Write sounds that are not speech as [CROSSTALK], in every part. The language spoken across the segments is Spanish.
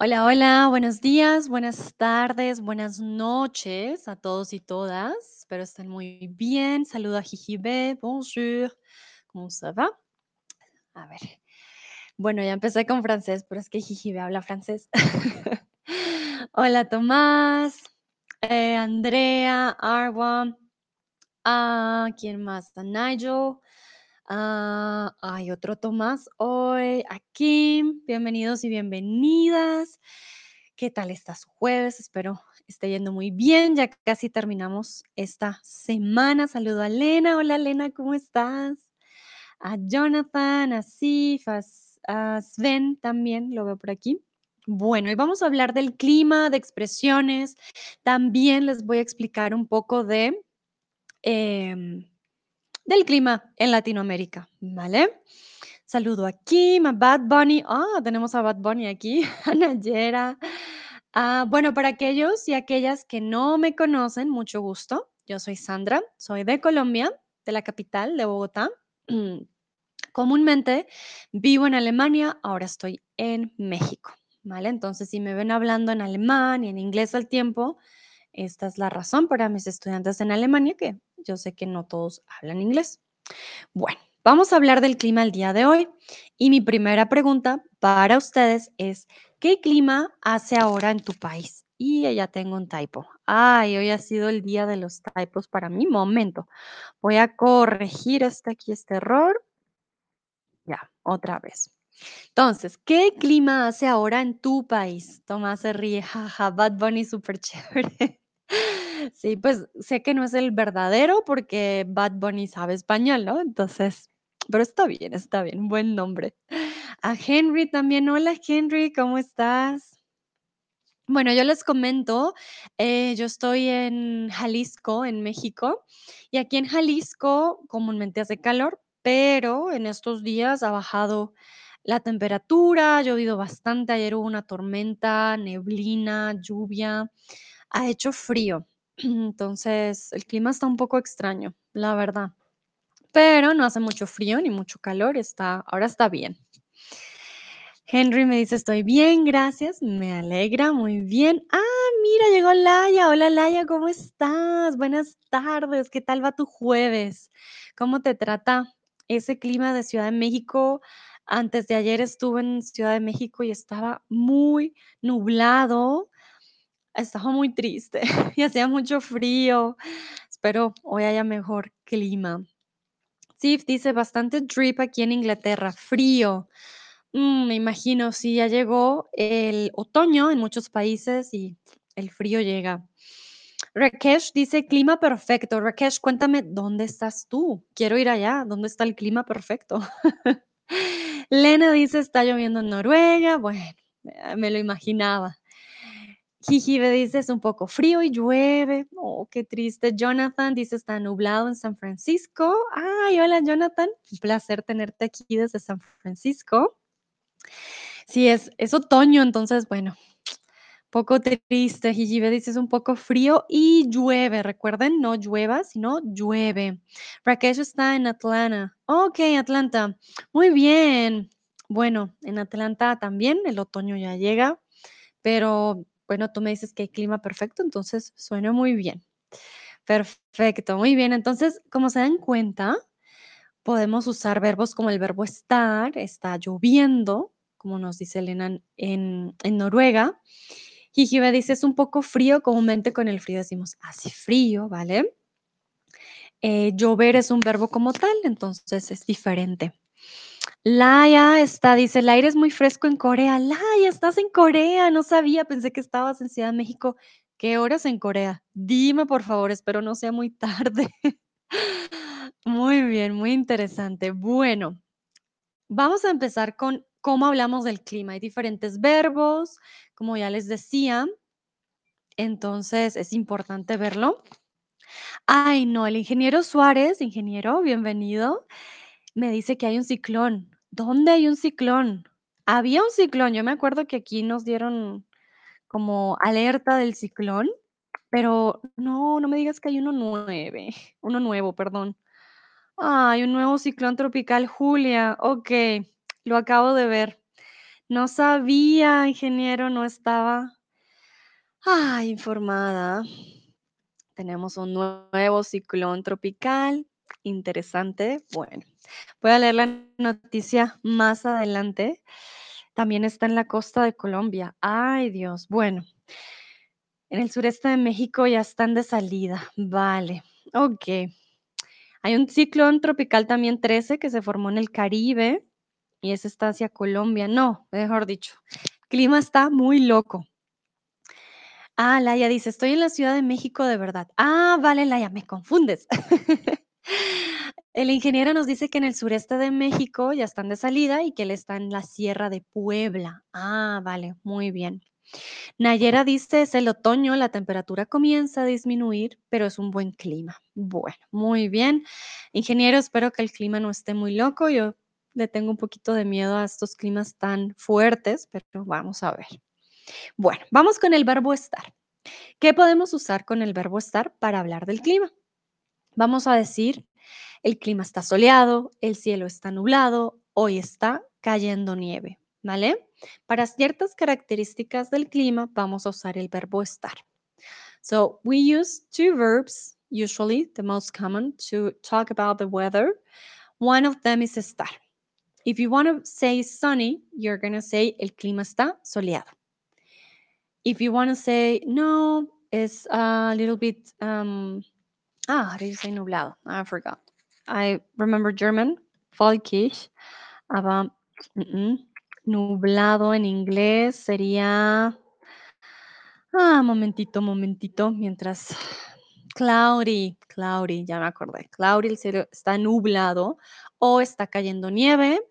Hola, hola, buenos días, buenas tardes, buenas noches a todos y todas. Espero estén muy bien. Saludo a Jijibe, bonjour, ¿cómo ça va? A ver, bueno, ya empecé con francés, pero es que Jijibe habla francés. [LAUGHS] Hola, Tomás, eh, Andrea, Arwa, ah, ¿quién más? A Nigel. Ah, hay otro Tomás hoy aquí. Bienvenidos y bienvenidas. ¿Qué tal está su jueves? Espero esté yendo muy bien. Ya casi terminamos esta semana. Saludo a Lena. Hola, Lena, ¿cómo estás? A Jonathan, a Sif, a, Sven también, lo veo por aquí. Bueno, y vamos a hablar del clima, de expresiones. También les voy a explicar un poco de... em, del clima en Latinoamérica, ¿vale? Saludo a Kim, a Bad Bunny. Ah, tenemos a Bad Bunny aquí, [LAUGHS] a Nayera. Ah, bueno, para aquellos y aquellas que no me conocen, mucho gusto. Yo soy Sandra, soy de Colombia, de la capital, de Bogotá. [CLEARS THROAT] Comúnmente vivo en Alemania, ahora estoy en México, ¿vale? Entonces, si me ven hablando en alemán y en inglés al tiempo, esta es la razón para mis estudiantes en Alemania, que yo sé que no todos hablan inglés. Bueno, vamos a hablar del clima el día de hoy. Y mi primera pregunta para ustedes es, ¿qué clima hace ahora en tu país? Y ya tengo un typo. Ay, hoy ha sido el día de los typos para mi momento. Voy a corregir este aquí, este error. Ya, otra vez. Entonces, ¿qué clima hace ahora en tu país? Tomás se ríe, jaja, Bad Bunny súper chévere. [LAUGHS] Sí, pues sé que no es el verdadero porque Bad Bunny sabe español, ¿no? Entonces, pero está bien, está bien, buen nombre. A Henry también, hola Henry, ¿cómo estás? Bueno, yo les comento, eh, yo estoy en Jalisco, en México, y aquí en Jalisco comúnmente hace calor, pero en estos días ha bajado la temperatura, ha llovido bastante, ayer hubo una tormenta, neblina, lluvia, ha hecho frío, [CLEARS THROAT] entonces el clima está un poco extraño, la verdad, pero no hace mucho frío ni mucho calor, está, ahora está bien. Henry me dice, estoy bien, gracias, me alegra, muy bien. Ah, mira, llegó Laia. Hola Laia, ¿cómo estás? Buenas tardes, ¿qué tal va tu jueves? ¿Cómo te trata ese clima de Ciudad de México? Antes de ayer estuve en Ciudad de México y estaba muy nublado, estaba muy triste [LAUGHS] y hacía mucho frío. Espero hoy haya mejor clima. Steve dice bastante drip aquí en Inglaterra, frío. Mm, me imagino, sí, ya llegó el otoño en muchos países y el frío llega. Rakesh dice clima perfecto. Rakesh, cuéntame, ¿dónde estás tú? Quiero ir allá. ¿Dónde está el clima perfecto? [LAUGHS] Lena dice, está lloviendo en Noruega. Bueno, eh, me lo imaginaba. Jijibe dice, es un poco frío y llueve. Oh, qué triste. Jonathan dice, está nublado en San Francisco. Ay, hola Jonathan. Un placer tenerte aquí desde San Francisco. Sí, es, es otoño, entonces, bueno, poco triste. Jijibe dice, es un poco frío y llueve. Recuerden, no llueva, sino llueve. Rakesh está en Atlanta. Ok, Atlanta. Muy bien. Bueno, en Atlanta también el otoño ya llega, pero bueno, tú me dices que hay clima perfecto, entonces suena muy bien. Perfecto, muy bien. Entonces, como se dan cuenta, podemos usar verbos como el verbo estar, está lloviendo, como nos dice Elena en, en- en Noruega. Jijibe dice es un poco frío, comúnmente con el frío decimos hace frío, ¿vale? Eh, llover es un verbo como tal, entonces es diferente. Laia está, dice, el aire es muy fresco en Corea. Laia, estás en Corea, no sabía, pensé que estabas en Ciudad de México. ¿Qué horas en Corea? Dime, por favor, espero no sea muy tarde. [LAUGHS] Muy bien, muy interesante. Bueno, vamos a empezar con cómo hablamos del clima. Hay diferentes verbos, como ya les decía, entonces es importante verlo. Ay, no, el ingeniero Suárez, ingeniero, bienvenido, me dice que hay un ciclón. ¿Dónde hay un ciclón? Había un ciclón, yo me acuerdo que aquí nos dieron como alerta del ciclón, pero no, no me digas que hay uno nueve, uno nuevo, perdón. Ay, un nuevo ciclón tropical, Julia. Ok, lo acabo de ver. No sabía, ingeniero, no estaba ah, informada. Tenemos un nuevo ciclón tropical. Interesante. Bueno, voy a leer la noticia más adelante. También está en la costa de Colombia. Ay, Dios. Bueno, en el sureste de México ya están de salida. Vale. Ok. Hay un ciclón tropical también 13 que se formó en el Caribe y ese está hacia Colombia. No, mejor dicho, el clima está muy loco. Ah, Laia dice, estoy en la Ciudad de México de verdad. Ah, vale, Laia, me confundes. [LAUGHS] El ingeniero nos dice que en el sureste de México ya están de salida y que él está en la Sierra de Puebla. Ah, vale, muy bien. Nayera dice, es el otoño, la temperatura comienza a disminuir, pero es un buen clima. Bueno, muy bien. Ingeniero, espero que el clima no esté muy loco. Yo le tengo un poquito de miedo a estos climas tan fuertes, pero vamos a ver. Bueno, vamos con el verbo estar. ¿Qué podemos usar con el verbo estar para hablar del clima? Vamos a decir, el clima está soleado, el cielo está nublado, hoy está cayendo nieve, ¿vale? Para ciertas características del clima vamos a usar el verbo estar. So we use two verbs, usually the most common, to talk about the weather. One of them is estar. If you want to say sunny, you're going to say el clima está soleado. If you want to say no, it's a little bit, um, ah, how do you nublado? I forgot. I remember German, -mm, nublado en inglés sería, ah, momentito, momentito, mientras, cloudy, cloudy, ya me acordé, cloudy, el cielo está nublado o está cayendo nieve.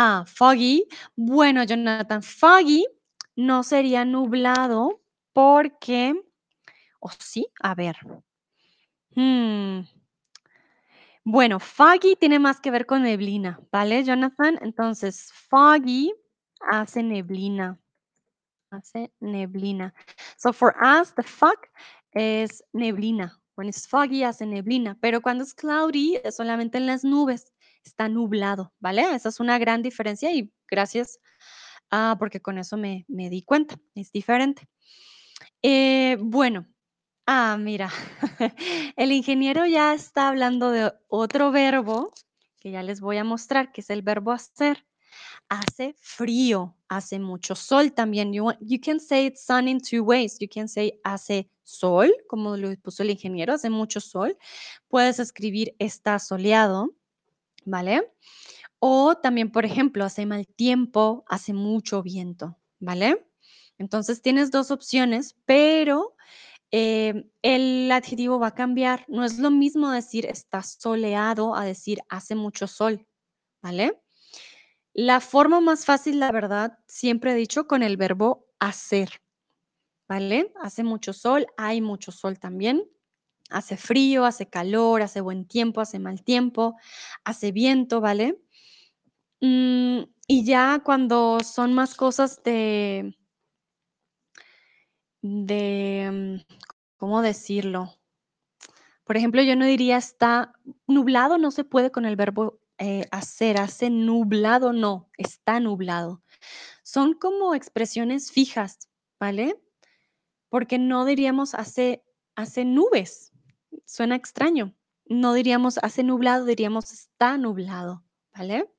Ah, foggy. Bueno, Jonathan, foggy no sería nublado porque, o sí, a ver. Hmm. Bueno, foggy tiene más que ver con neblina, ¿vale, Jonathan? Entonces, foggy hace neblina. Hace neblina. So for us, the fog es neblina. When it's foggy, hace neblina. Pero cuando es cloudy, es solamente en las nubes. Está nublado, ¿vale? Esa es una gran diferencia y gracias, ah, porque con eso me, di cuenta. Es diferente. Eh, bueno, Ah, mira, [LAUGHS] el ingeniero ya está hablando de otro verbo que ya les voy a mostrar, que es el verbo hacer. Hace frío, hace mucho sol también. You, you can say it's sun in two ways. You can say hace sol, como lo puso el ingeniero, hace mucho sol. Puedes escribir está soleado, ¿vale? O también, por ejemplo, hace mal tiempo, hace mucho viento, ¿vale? Entonces tienes dos opciones, pero eh, el adjetivo va a cambiar. No es lo mismo decir está soleado a decir hace mucho sol, ¿vale? La forma más fácil, la verdad, siempre he dicho con el verbo hacer, ¿vale? Hace mucho sol, hay mucho sol también. Hace frío, hace calor, hace buen tiempo, hace mal tiempo, hace viento, ¿vale? Mm, y ya cuando son más cosas de, de, ¿cómo decirlo? Por ejemplo, yo no diría está nublado, no se puede con el verbo eh, hacer, hace nublado, no, está nublado. Son como expresiones fijas, ¿vale? Porque no diríamos hace, hace nubes, suena extraño. No diríamos hace nublado, diríamos está nublado, ¿vale?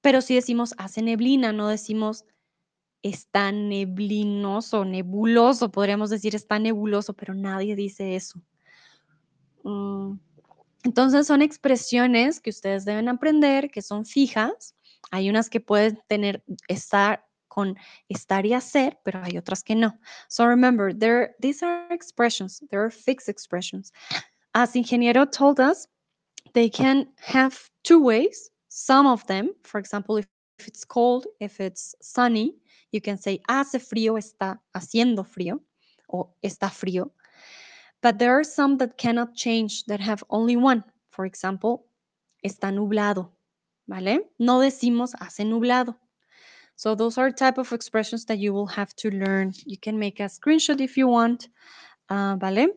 pero si decimos hace neblina, no decimos está neblinoso, nebuloso, podríamos decir está nebuloso, pero nadie dice eso. Mm, entonces son expresiones que ustedes deben aprender, que son fijas. Hay unas que pueden tener estar con estar y hacer, pero hay otras que no. So remember, there, these are expressions, they are fixed expressions. As Ingeniero told us, they can have two ways. Some of them, for example, if it's cold, if it's sunny, you can say hace frío, está haciendo frío, o está frío. But there are some that cannot change, that have only one. For example, está nublado, ¿vale? No decimos hace nublado. So those are type of expressions that you will have to learn. You can make a screenshot if you want, uh, ¿vale?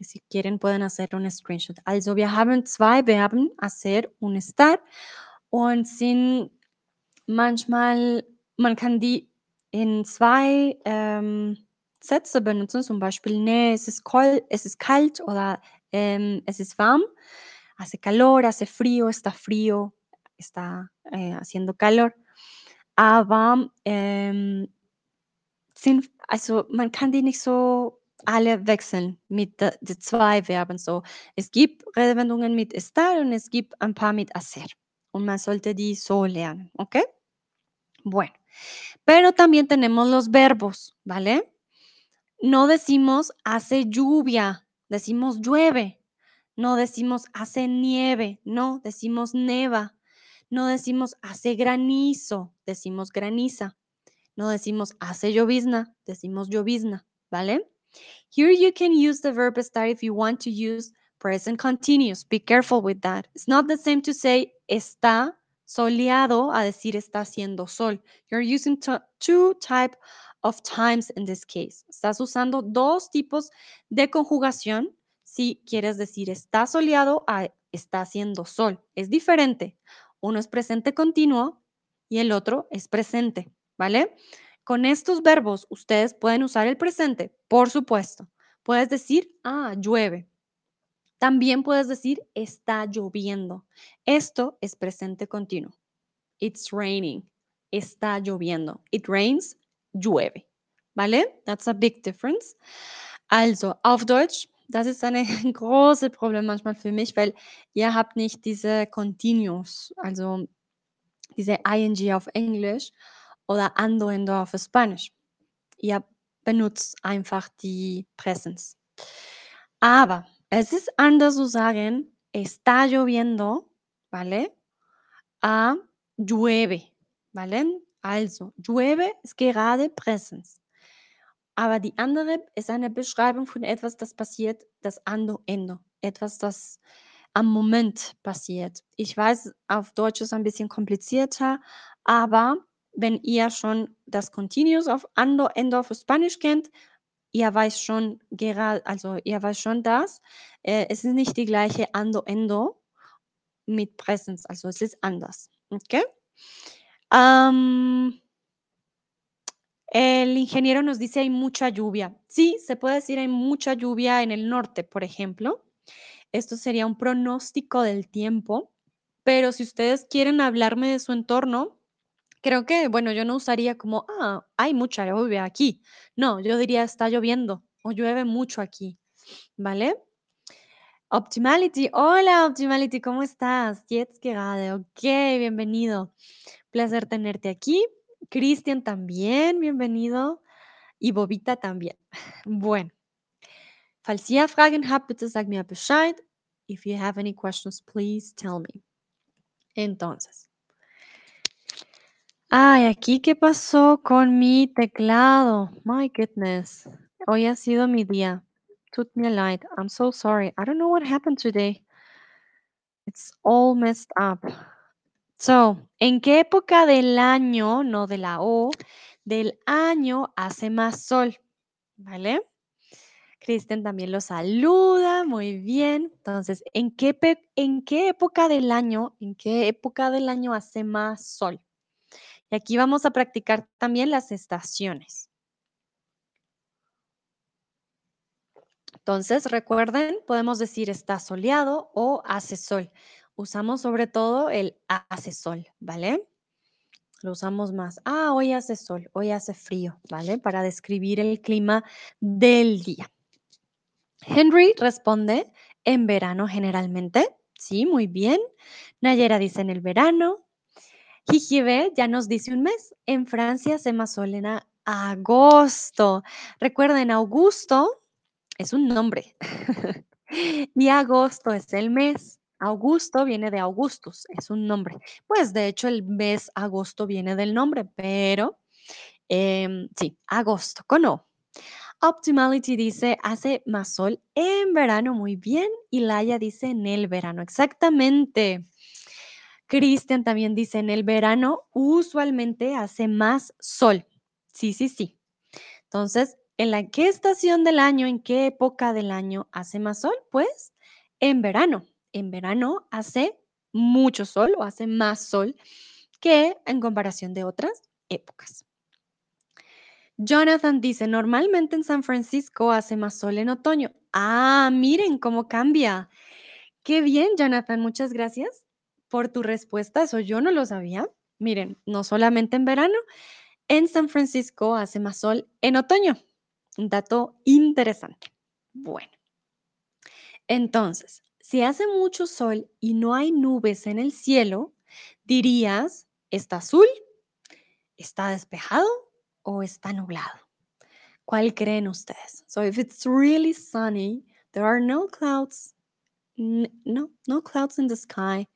Y si quieren pueden hacer un screenshot. Also wir haben zwei Verben, hacer, un estar. Und sind manchmal man kann die in 2, ähm, Sätze benutzen, zum Beispiel: „Ne, es ist kol es ist kalt“ oder, ähm, „es ist warm“. Hace calor, hace frío, está frío, está, äh, haciendo calor. Aber, ähm sind also, man kann die nicht so alle wechseln mit de 2 Verben so. Es gibt Redewendungen mit estar und es gibt ein paar mit hacer. Und man sollte die so lernen, ¿okey? Bueno, pero también tenemos los verbos, ¿vale? No decimos hace lluvia, decimos llueve. No decimos hace nieve, no, decimos neva. No decimos hace granizo, decimos graniza. No decimos hace llovizna, decimos llovizna, ¿vale? Here you can use the verb estar if you want to use present continuous. Be careful with that. It's not the same to say está soleado a decir está haciendo sol. You're using two type of times in this case. Estás usando dos tipos de conjugación si quieres decir está soleado a está haciendo sol. Es diferente. Uno es presente continuo y el otro es presente, ¿vale? Con estos verbos ustedes pueden usar el presente, por supuesto. Puedes decir, ah, llueve. También puedes decir, está lloviendo. Esto es presente continuo. It's raining. Está lloviendo. It rains, llueve. ¿Vale? That's a big difference. Also, auf Deutsch, das ist eine [LAUGHS] große Problem manchmal für mich, weil ihr habt nicht diese Continuous, also diese ing auf Englisch oder ando endo auf Spanisch. Ihr benutzt einfach die Presence. Aber es ist anders zu sagen, está lloviendo, ¿vale? A llueve, ¿vale? Also, llueve ist gerade Präsens. Aber die andere ist eine Beschreibung von etwas, das passiert, das ando endo. Etwas, das am Moment passiert. Ich weiß, auf Deutsch ist ein bisschen komplizierter, aber wenn ihr schon das Continuous auf ando endo auf Spanisch kennt, ihr weiß schon gerade, also ihr weiß schon das. Äh, es ist nicht die gleiche ando endo mit Präsens, also es ist anders. ¿Ok? Am, el ingeniero nos dice hay mucha lluvia. Sí, se puede decir hay mucha lluvia en el norte, por ejemplo. Esto sería un pronóstico del tiempo, pero si ustedes quieren hablarme de su entorno, creo que, bueno, yo no usaría como, ah, hay mucha lluvia aquí. No, yo diría está lloviendo o llueve mucho aquí, ¿vale? Optimality, hola Optimality, ¿cómo estás? Jetzt gerade, ok, bienvenido. Placer tenerte aquí. Cristian también, bienvenido. Y Bobita también. Bueno, falls ihr Fragen habt, bitte sag mir Bescheid. If you have any questions, please tell me. Entonces. Ay, aquí, ¿qué pasó con mi teclado? My goodness. Hoy ha sido mi día. Tut mir leid. I'm so sorry. I don't know what happened today. It's all messed up. So, ¿en qué época del año, no de la O, del año hace más sol? ¿Vale? Cristian también lo saluda, muy bien. Entonces, ¿en qué, ¿en qué época del año, en qué época del año hace más sol? Y aquí vamos a practicar también las estaciones. Entonces, recuerden, podemos decir está soleado o hace sol. Usamos sobre todo el hace sol, ¿vale? Lo usamos más. Ah, hoy hace sol, hoy hace frío, ¿vale? Para describir el clima del día. Henry responde en verano generalmente. Sí, muy bien. Nayera dice en el verano. Jijibe ya nos dice un mes. En Francia se más sol en a- agosto. Recuerden, Augusto es un nombre. [LAUGHS] y agosto es el mes. Augusto viene de Augustus, es un nombre. Pues de hecho el mes agosto viene del nombre, pero em, sí, agosto con O. Optimality dice hace más sol en verano, muy bien. Y Laia dice en el verano, exactamente. Cristian también dice en el verano usualmente hace más sol. Sí, sí, sí. Entonces, ¿en la qué estación del año, en qué época del año hace más sol? Pues en verano. En verano hace mucho sol o hace más sol que en comparación de otras épocas. Jonathan dice, normalmente en San Francisco hace más sol en otoño. Ah, miren cómo cambia. Qué bien, Jonathan, muchas gracias por tu respuesta. Eso yo no lo sabía. Miren, no solamente en verano, en San Francisco hace más sol en otoño. Un dato interesante. Bueno, entonces, si hace mucho sol y no hay nubes en el cielo, dirías, ¿está azul? ¿Está despejado? ¿O está nublado? ¿Cuál creen ustedes? So if it's really sunny, there are no clouds, no, no clouds in the sky.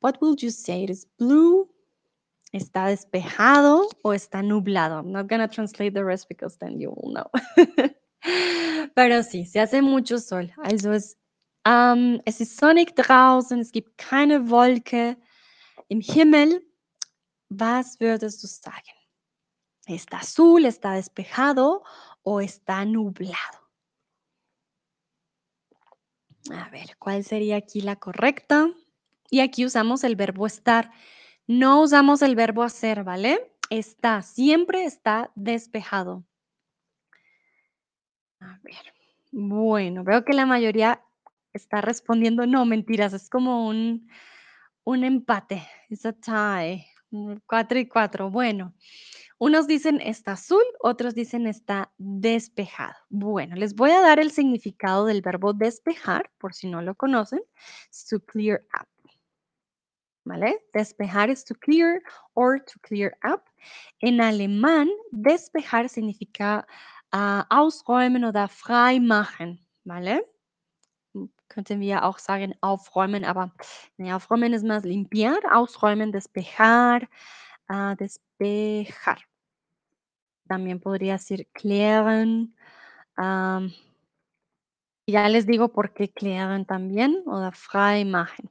What will you say? It is blue, ¿Está despejado o está nublado? I'm not gonna translate the rest because then you will know. [LAUGHS] Pero sí, se hace mucho Sol. Also es, ähm, es ist sonnig draußen, es gibt keine Wolke im Himmel. Was würdest du sagen? ¿Está azul, está despejado o está nublado? A ver, ¿cuál sería aquí la correcta? Y aquí usamos el verbo estar. No usamos el verbo hacer, ¿vale? Está, siempre está despejado. A ver. Bueno, veo que la mayoría está respondiendo, no, mentiras, es como un, un empate, es a tie, 4 y 4. Bueno, unos dicen está azul, otros dicen está despejado. Bueno, les voy a dar el significado del verbo despejar, por si no lo conocen, to clear up. ¿Vale? Despejar es to clear or to clear up. En alemán, despejar significa uh, ausräumen oder frei machen, ¿vale? Könnten wir auch sagen aufräumen, aber aufräumen ist más limpiar, ausräumen, despejar, uh, despejar. También podría decir klären. Ya les digo por qué klären también, o frei machen.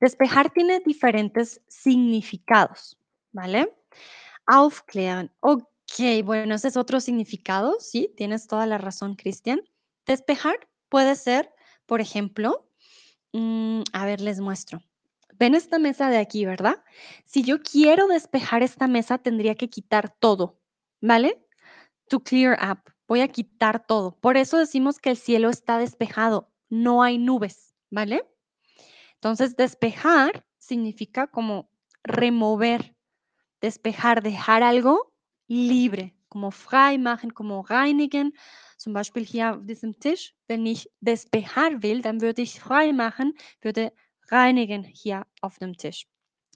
Despejar tiene diferentes significados, ¿vale? Aufklären. Ok, bueno, ese es otro significado, sí, tienes toda la razón, Cristian. Despejar puede ser, por ejemplo, mm, a ver, les muestro. Ven esta mesa de aquí, ¿verdad? Si yo quiero despejar esta mesa, tendría que quitar todo, ¿vale? To clear up. Voy a quitar todo. Por eso decimos que el cielo está despejado, no hay nubes, ¿vale? Entonces, despejar significa como remover, despejar, dejar algo libre, como frei machen, como reinigen. Zum Beispiel hier auf diesem Tisch, wenn ich despejar will, dann würde ich frei machen, würde reinigen hier auf dem Tisch.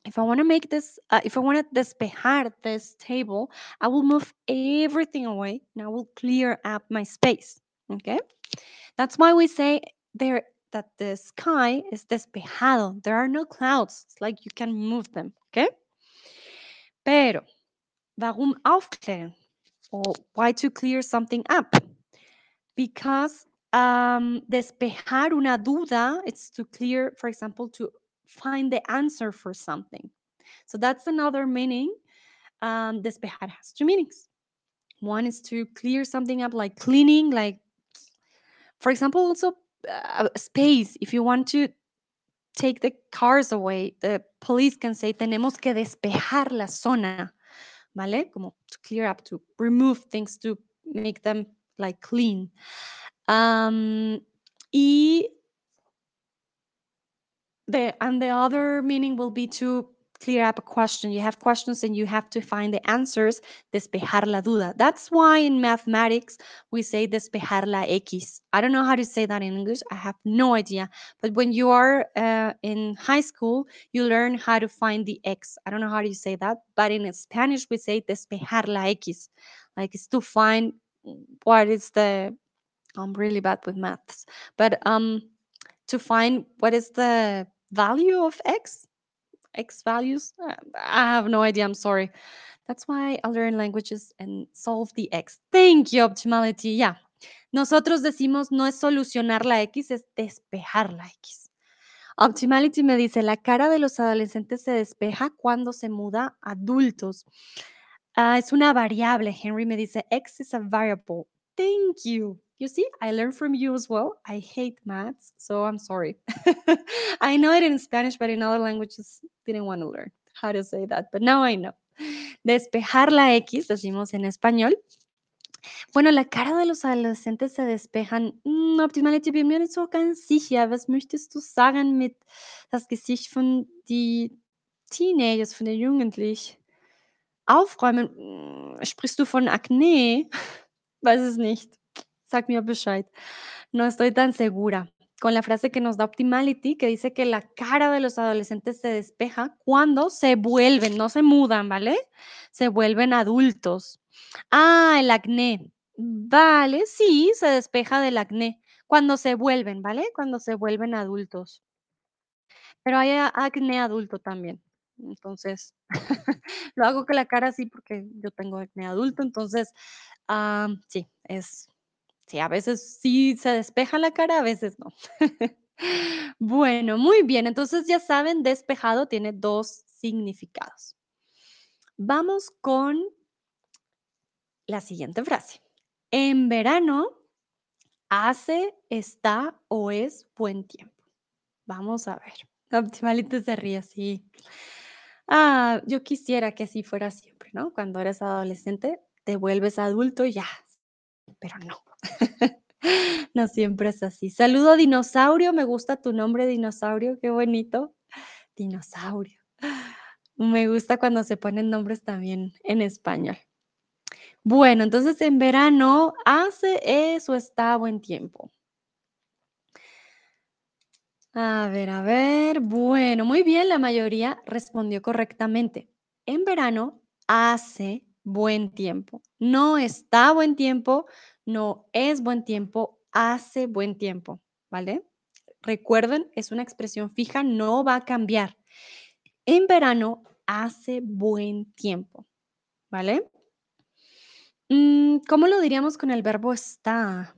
If I want to make this, uh, if I want to despejar this table, I will move everything away and I will clear up my space. Okay? That's why we say there that the sky is despejado. There are no clouds. It's like you can move them, okay? Pero, warum aufklären? Or why to clear something up? Because um, despejar una duda, it's to clear, for example, to find the answer for something. So that's another meaning. Um, despejar has two meanings. One is to clear something up, like cleaning, like, for example, also uh, space. If you want to take the cars away, the police can say, tenemos que despejar la zona, ¿vale? Como to clear up, to remove things, to make them like clean. Um, y the, and the other meaning will be to clear up a question. You have questions and you have to find the answers, despejar la duda. That's why in mathematics we say despejar la X. I don't know how to say that in English. I have no idea. But when you are uh, in high school, you learn how to find the X. I don't know how to say that, but in Spanish we say despejar la X. Like it's to find what is the I'm really bad with maths, but um to find what is the value of X X values? Uh, I have no idea. I'm sorry. That's why I learn languages and solve the X. Thank you, Optimality. Yeah. Nosotros decimos no es solucionar la X, es despejar la X. Optimality me dice, la cara de los adolescentes se despeja cuando se muda a adultos. Uh, es una variable. Henry me dice, X is a variable. Thank you. You see, I learned from you as well. I hate maths, so I'm sorry. [LAUGHS] I know it in Spanish, but in other languages, didn't want to learn how to say that, but now I know. Despejar la X, decimos en español. Bueno, la cara de los adolescentes se despejan. Hm, Optimality bin mir nicht so ganz sicher. Was möchtest du sagen mit das Gesicht von die Teenagers, von den Jugendlichen? Aufräumen, hm, sprichst du von Akne? [LAUGHS] Weiß es nicht. Sag mir Bescheid. No estoy tan segura. Con la frase que nos da Optimality, que dice que la cara de los adolescentes se despeja cuando se vuelven, no se mudan, ¿vale? Se vuelven adultos. Ah, el acné. Vale, sí, se despeja del acné. Cuando se vuelven, ¿vale? Cuando se vuelven adultos. Pero hay acné adulto también. Entonces, [LAUGHS] lo hago con la cara así porque yo tengo acné adulto. Entonces, ah, sí, es, sí, a veces sí se despeja la cara, a veces no. [LAUGHS] Bueno, muy bien. Entonces, ya saben, despejado tiene dos significados. Vamos con la siguiente frase. En verano hace, está o es buen tiempo. Vamos a ver. [LAUGHS] Optimality se ríe así. Ah, yo quisiera que así fuera siempre, ¿no? Cuando eres adolescente, te vuelves adulto y ya, pero no. [LAUGHS] No siempre es así. Saludo dinosaurio, me gusta tu nombre dinosaurio, qué bonito. Dinosaurio. Me gusta cuando se ponen nombres también en español. Bueno, entonces en verano hace eso, está buen tiempo. A ver, a ver. Bueno, muy bien, la mayoría respondió correctamente. En verano hace buen tiempo. No está buen tiempo, no es buen tiempo, hace buen tiempo, ¿vale? Recuerden, es una expresión fija, no va a cambiar. En verano hace buen tiempo, ¿vale? Mm, ¿Cómo lo diríamos con el verbo está?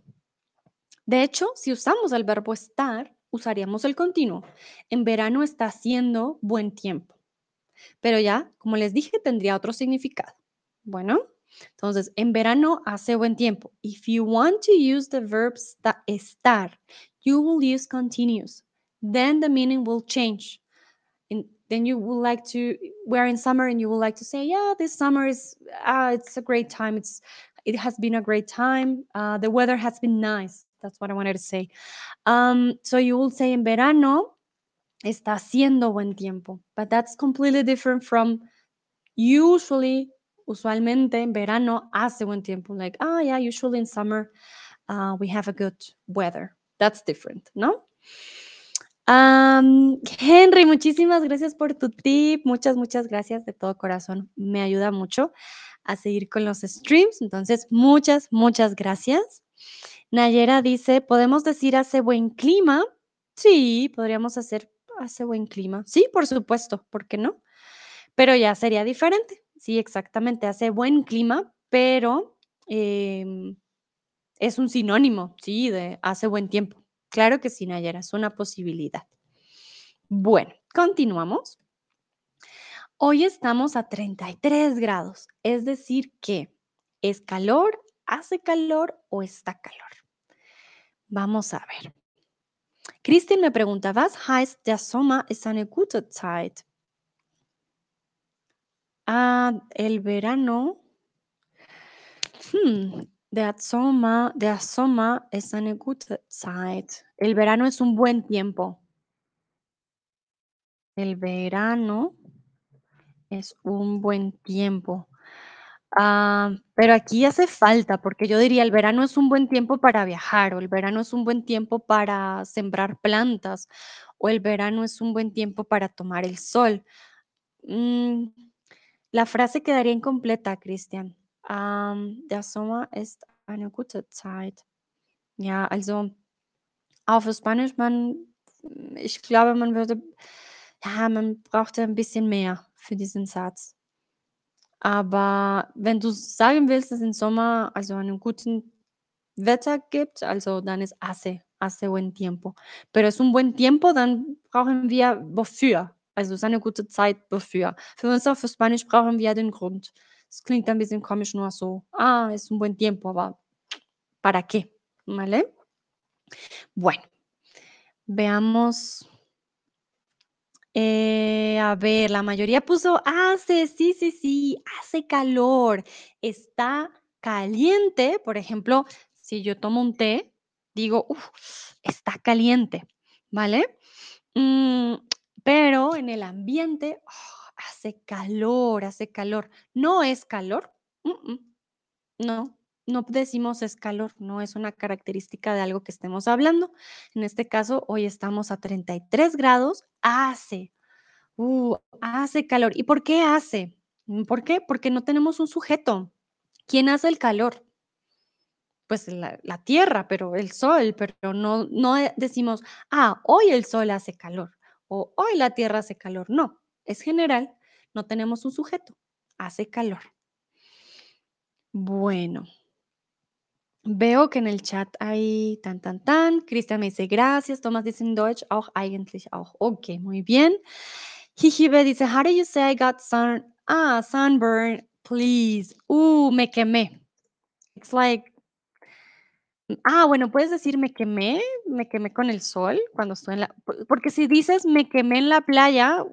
De hecho, si usamos el verbo estar, usaríamos el continuo. En verano está haciendo buen tiempo. Pero ya, como les dije, tendría otro significado. Bueno, entonces, en verano hace buen tiempo. If you want to use the verb sta- estar, you will use continuous. Then the meaning will change. And then you would like to, we're in summer and you would like to say, yeah, this summer is, ah, it's a great time. It's, it has been a great time. Uh, the weather has been nice. That's what I wanted to say. Um, so you will say en verano está haciendo buen tiempo, but that's completely different from usually, usualmente en verano hace buen tiempo. Like, ah, yeah, usually in summer uh, we have a good weather. That's different, ¿no? Am, Henry, muchísimas gracias por tu tip. Muchas, muchas gracias de todo corazón. Me ayuda mucho a seguir con los streams. Entonces, muchas, muchas gracias. Nayera dice, ¿podemos decir hace buen clima? Sí, podríamos hacer hace buen clima. Sí, por supuesto, ¿por qué no? Pero ya sería diferente. Sí, exactamente, hace buen clima, pero em, es un sinónimo, sí, de hace buen tiempo. Claro que sí, Nayera, es una posibilidad. Bueno, continuamos. Hoy estamos a 33 grados, es decir que es calor, hace calor o está calor. Vamos a ver. Christine me pregunta, was heißt der Sommer ist eine gute Zeit? Ah, el verano. Hm, der Sommer, der Sommer ist eine gute Zeit. El verano es un buen tiempo. El verano es un buen tiempo. Ah, pero aquí hace falta, porque yo diría, el verano es un buen tiempo para viajar, o el verano es un buen tiempo para sembrar plantas, o el verano es un buen tiempo para tomar el sol. Mm, la frase quedaría incompleta, Christian. Ähm, der Sommer ist eine gute Zeit. Ja, also auf Spanisch, man, ich glaube, man würde, ja, man brauchte ein bisschen mehr für diesen Satz. Aber wenn du sagen willst, dass im Sommer also einen guten Wetter gibt, also dann ist hace, hace buen tiempo. Pero es un buen tiempo, dann brauchen wir wofür. Also es ist eine gute Zeit wofür. Für uns auf Spanisch brauchen wir den Grund. Es klingt ein bisschen komisch nur so. Ah, es un buen tiempo, aber ¿para qué? ¿Vale? Bueno, veamos Eh, a ver, la mayoría puso hace, sí, sí, sí, hace calor, está caliente. Por ejemplo, si yo tomo un té, digo, uf, está caliente, ¿vale? Mm, pero en el ambiente, oh, hace calor, hace calor. No es calor, mm, mm, no, no decimos es calor, no es una característica de algo que estemos hablando. En este caso, hoy estamos a 33 grados, hace. Uh, hace calor. ¿Y por qué hace? Mm, ¿Por qué? Porque no tenemos un sujeto. ¿Quién hace el calor? Pues la, la tierra, pero el sol, pero no, no decimos, ah, hoy el sol hace calor o hoy la tierra hace calor. No, es general, no tenemos un sujeto, hace calor. Bueno, veo que en el chat hay tan, tan, tan. Cristian me dice gracias. Tomás dice en Deutsch auch eigentlich auch. Ok, muy bien. Jijibe dice, how do you say I got sun? Ah, sunburn, please. Uh, me quemé. It's like, ah, bueno, puedes decir me quemé, me quemé con el sol cuando estoy en la, por- porque si dices me quemé en la playa,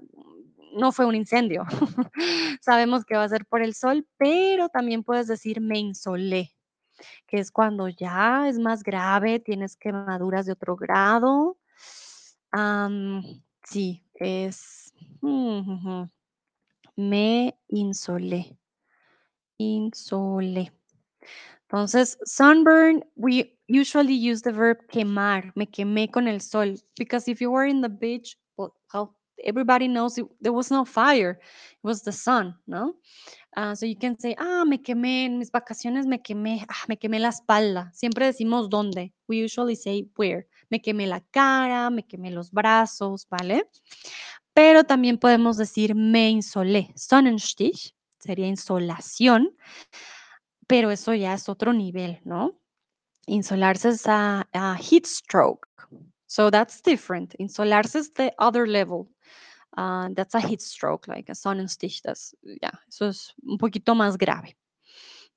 no fue un incendio. [LAUGHS] Sabemos que va a ser por el sol, pero también puedes decir me insolé, que es cuando ya es más grave, tienes quemaduras de otro grado. Am, sí, es... Me insolé, insolé. Entonces, sunburn, we usually use the verb quemar, me quemé con el sol, because if you were in the beach, well, everybody knows there was no fire, it was the sun, no? So you can say, ah, me quemé, en mis vacaciones me quemé, ah, me quemé la espalda. Siempre decimos dónde. We usually say where. Me quemé la cara, me quemé los brazos, ¿vale? Pero también podemos decir me insolé. Sonnenstich sería insolación, pero eso ya es otro nivel, ¿no? Insolarse es a, a heat stroke. So that's different. Insolarse is the other level. Uh, that's a heat stroke, like a Sonnenstich. That's, yeah, eso es un poquito más grave.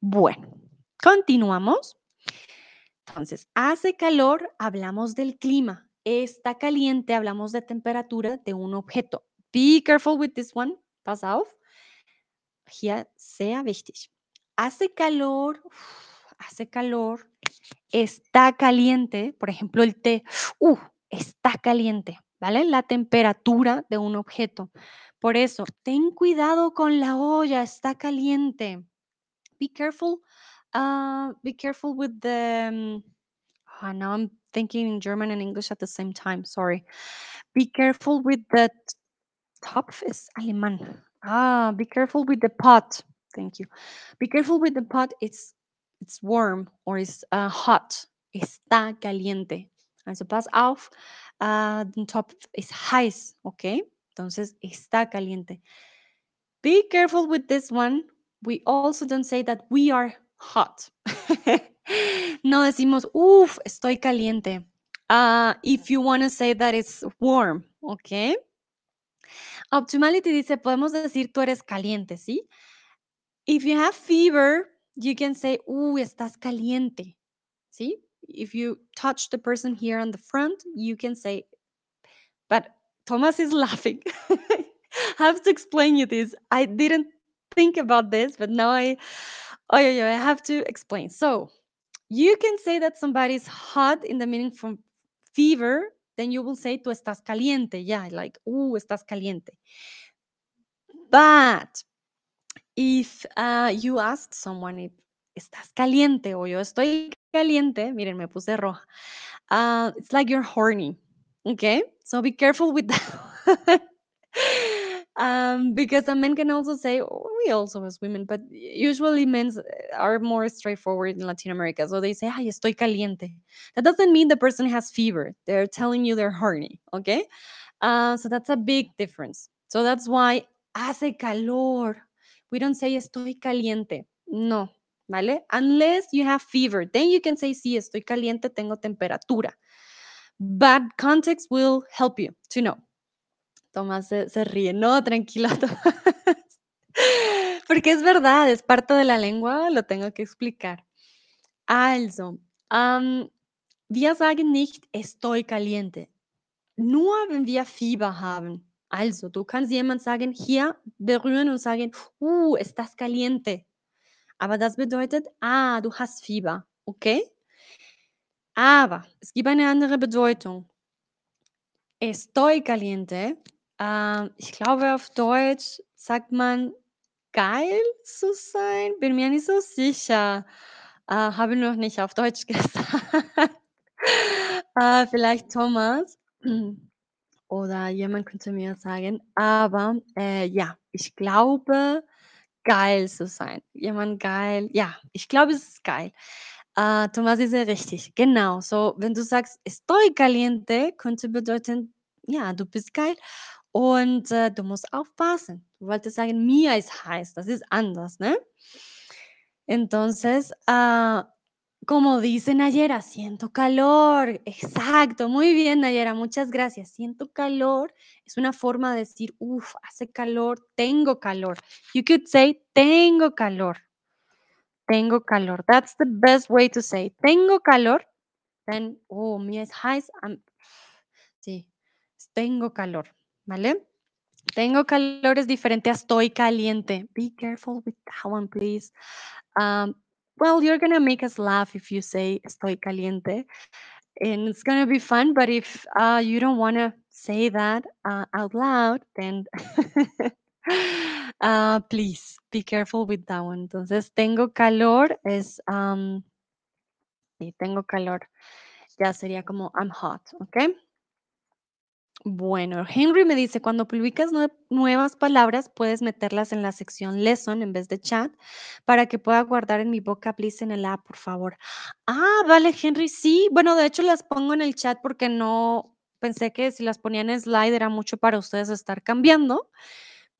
Bueno, continuamos. Entonces, hace calor, hablamos del clima. Está caliente, hablamos de temperatura de un objeto. Be careful with this one. Pass auf. Hier sehr wichtig. Hace calor, hace calor, está caliente, por ejemplo, el té, uh, está caliente, La temperatura de un objeto. Por eso, ten cuidado con la olla, está caliente. Be careful, uh, be careful with the, um, ah, now I'm thinking in German and English at the same time, sorry. Be careful with the Topf is alemán. Ah, be careful with the pot. Thank you. Be careful with the pot. It's it's warm or it's uh, hot. Está caliente. Also pass auf. Uh, the top is heiß. Okay. Entonces está caliente. Be careful with this one. We also don't say that we are hot. [LAUGHS] no decimos, uff, estoy caliente. Uh, if you want to say that it's warm, okay? Optimality dice, podemos decir tú eres caliente, ¿sí? If you have fever, you can say, uh, estás caliente, ¿sí? If you touch the person here on the front, you can say, but Thomas is [LAUGHS] laughing. I have to explain you this. I didn't think about this, but now I, oh yeah, I have to explain. So you can say that somebody's hot in the meaning from fever, then you will say tú estás caliente, yeah, like, uh, estás caliente. But if uh, you ask someone if estás caliente o yo estoy caliente, miren, me puse roja. Uh, it's like you're horny. Okay, so be careful with that. [LAUGHS] um, because a man can also say, oh, we also as women, but usually men are more straightforward in Latin America. So they say, ay, estoy caliente. That doesn't mean the person has fever. They're telling you they're horny. Okay, uh, so that's a big difference. So that's why hace calor. We don't say estoy caliente. No, Unless you have fever, then you can say sí, estoy caliente, tengo temperatura. But context will help you to know. Tomás se, ríe. No, tranquilo, [LAUGHS] Tomás. Porque es verdad, es parte de la lengua, lo tengo que explicar. Also, ähm, wir sagen nicht estoy caliente. Nur wenn wir Fieber haben. Also, du kannst jemand sagen, hier berühren und sagen, uh, estás caliente. Aber das bedeutet, ah, du hast Fieber, okay? Aber es gibt eine andere Bedeutung. Estoy caliente. Ähm, ich glaube, auf Deutsch sagt man geil zu sein. Bin mir nicht so sicher. Äh, habe noch nicht auf Deutsch [LAUGHS] gesagt. äh, vielleicht Thomas oder jemand könnte mir sagen. Aber äh, ja, ich glaube, geil zu sein. Jemand geil. Ja, ich glaube, es ist geil. Äh, Thomas ist ja richtig. Genau. So, wenn du sagst, estoy caliente, könnte bedeuten, ja, du bist geil und äh, du musst aufpassen. Du wolltest sagen, mir ist heiß. Das ist anders, ne? Entonces, ah, como dice Nayera, siento calor. Exacto, muy bien, Nayera, muchas gracias. Siento calor es una forma de decir, uff, hace calor, tengo calor. You could say, tengo calor. Tengo calor. That's the best way to say. Tengo calor. Then, oh, ist heiß. am- sí, tengo calor, ¿vale? Tengo calor es diferente a estoy caliente. Be careful with that one, please. Um, well, you're gonna make us laugh if you say estoy caliente, and it's gonna be fun. But if uh, you don't wanna say that uh, out loud, then [LAUGHS] uh, please be careful with that one. Entonces, tengo calor es, um, sí, tengo calor. Ya sería como I'm hot, ¿ok? Bueno, Henry me dice, cuando publicas nue- nuevas palabras, puedes meterlas en la sección lesson en vez de chat para que pueda guardar en mi vocab list en el app, por favor. Ah, vale, Henry, sí. Bueno, de hecho las pongo en el chat porque no pensé que si las ponía en slide era mucho para ustedes estar cambiando,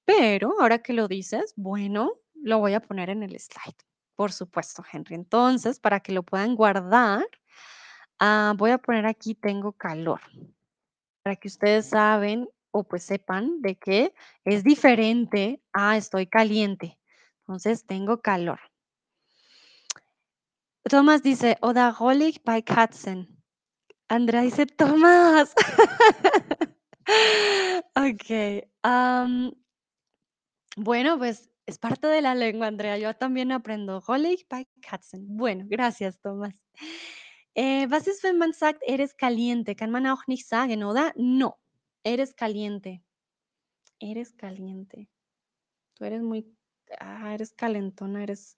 pero ahora que lo dices, bueno, lo voy a poner en el slide. Por supuesto, Henry. Entonces, para que lo puedan guardar, ah, voy a poner aquí tengo calor para que ustedes saben o pues sepan de que es diferente a estoy caliente. Entonces tengo calor. Tomás dice, Oder rolig bei Katzen. Andrea dice, Tomás. [LAUGHS] ok. bueno, pues es parte de la lengua, Andrea. Yo también aprendo rolig bei Katzen. Bueno, gracias, Tomás. Äh, was ist, wenn man sagt, eres caliente? Kann man auch nicht sagen, oder? No, eres caliente. Eres caliente. Tú eres muy, ah, eres calentona, eres,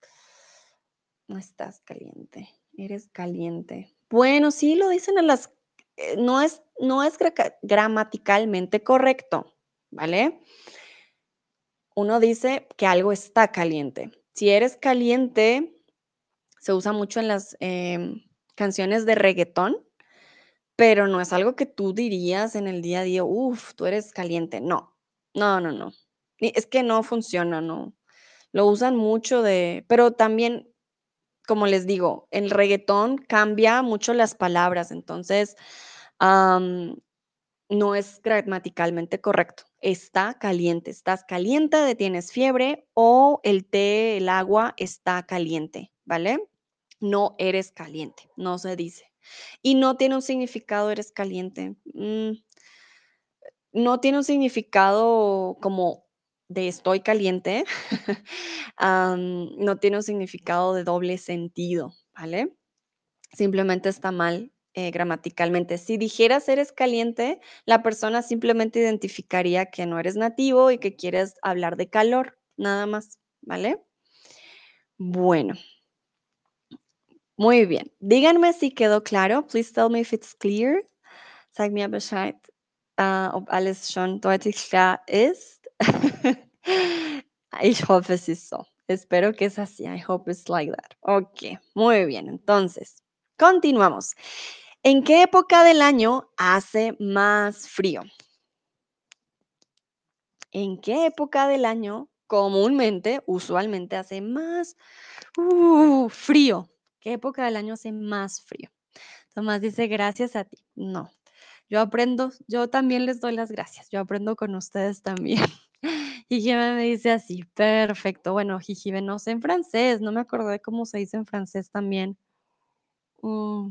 no estás caliente, eres caliente. Bueno, sí lo dicen a las, eh, no es, no es gra- gramaticalmente correcto, ¿vale? Uno dice que algo está caliente. Si eres caliente, se usa mucho en las em, canciones de reggaetón, pero no es algo que tú dirías en el día a día, uff, tú eres caliente. No, no, no, no. Es que no funciona, no. Lo usan mucho de, pero también, como les digo, el reggaetón cambia mucho las palabras, entonces no es gramaticalmente correcto. Está caliente, estás caliente, tienes fiebre o el té, el agua está caliente, ¿vale? No eres caliente, no se dice. Y no tiene un significado, eres caliente. mm, no tiene un significado como de estoy caliente. [LAUGHS] No tiene un significado de doble sentido, ¿vale? Simplemente está mal eh, gramaticalmente. Si dijeras eres caliente, la persona simplemente identificaría que no eres nativo y que quieres hablar de calor, nada más, ¿vale? Bueno, muy bien. Díganme si quedó claro. Please tell me if it's clear. Sag mir Bescheid, äh, ob alles schon deutlich klar ist. Ich hoffe, es [LAUGHS] ist so. Espero que es así. I hope it's like that. Ok, muy bien. Entonces, continuamos. ¿En qué época del año hace más frío? ¿En qué época del año comúnmente, usualmente hace más uh, frío? ¿Qué época del año hace más frío? Tomás dice, gracias a ti. No, yo aprendo, yo también les doy las gracias. Yo aprendo con ustedes también. [LAUGHS] Jijibe me dice así, perfecto. Bueno, Jijibe, no sé en francés, no me acordé cómo se dice en francés también. Mm,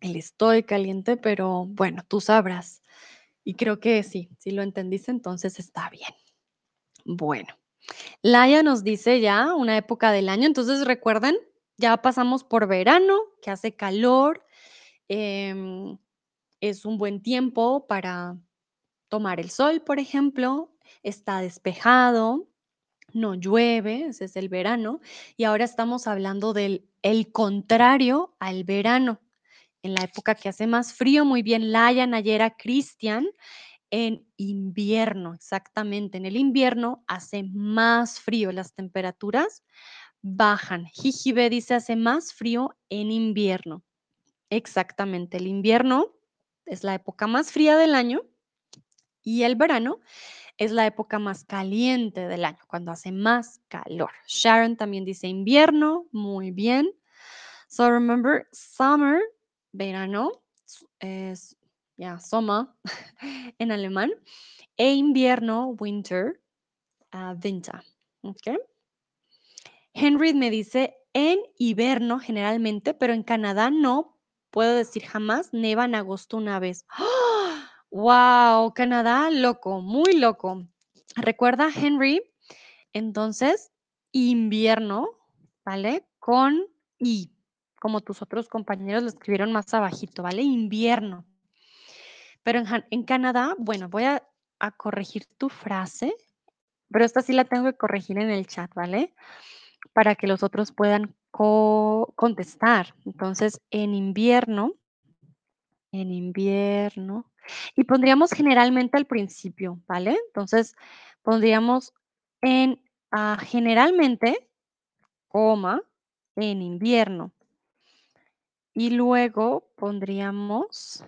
el estoy caliente, pero bueno, tú sabrás. Y creo que sí, si lo entendiste, entonces está bien. Bueno, Laia nos dice ya una época del año, entonces recuerden, ya pasamos por verano, que hace calor, em, es un buen tiempo para tomar el sol, por ejemplo, está despejado, no llueve, ese es el verano, y ahora estamos hablando del el contrario al verano, en la época que hace más frío, muy bien, Laia, Nayera, Cristian, en invierno, exactamente, en el invierno hace más frío, las temperaturas bajan. Jijibe dice hace más frío en invierno. Exactamente, el invierno es la época más fría del año y el verano es la época más caliente del año, cuando hace más calor. Sharon también dice invierno, muy bien. So remember, summer, verano, es ya summer [LAUGHS] en alemán, e invierno, winter, uh, winter. ¿ok? Henry me dice en invierno generalmente, pero en Canadá no puedo decir jamás, neva en agosto una vez. [GASPS] ¡Wow! Canadá, loco, muy loco. Recuerda, Henry, entonces, invierno, ¿vale? Con I, como tus otros compañeros lo escribieron más abajito, ¿vale? Invierno. Pero en, en Canadá, bueno, voy a, a corregir tu frase, pero esta sí la tengo que corregir en el chat, ¿vale? Para que los otros puedan co contestar. Entonces, en invierno, en invierno, y pondríamos generalmente al principio, ¿vale? Entonces, pondríamos en ah, generalmente, coma, en invierno. Y luego pondríamos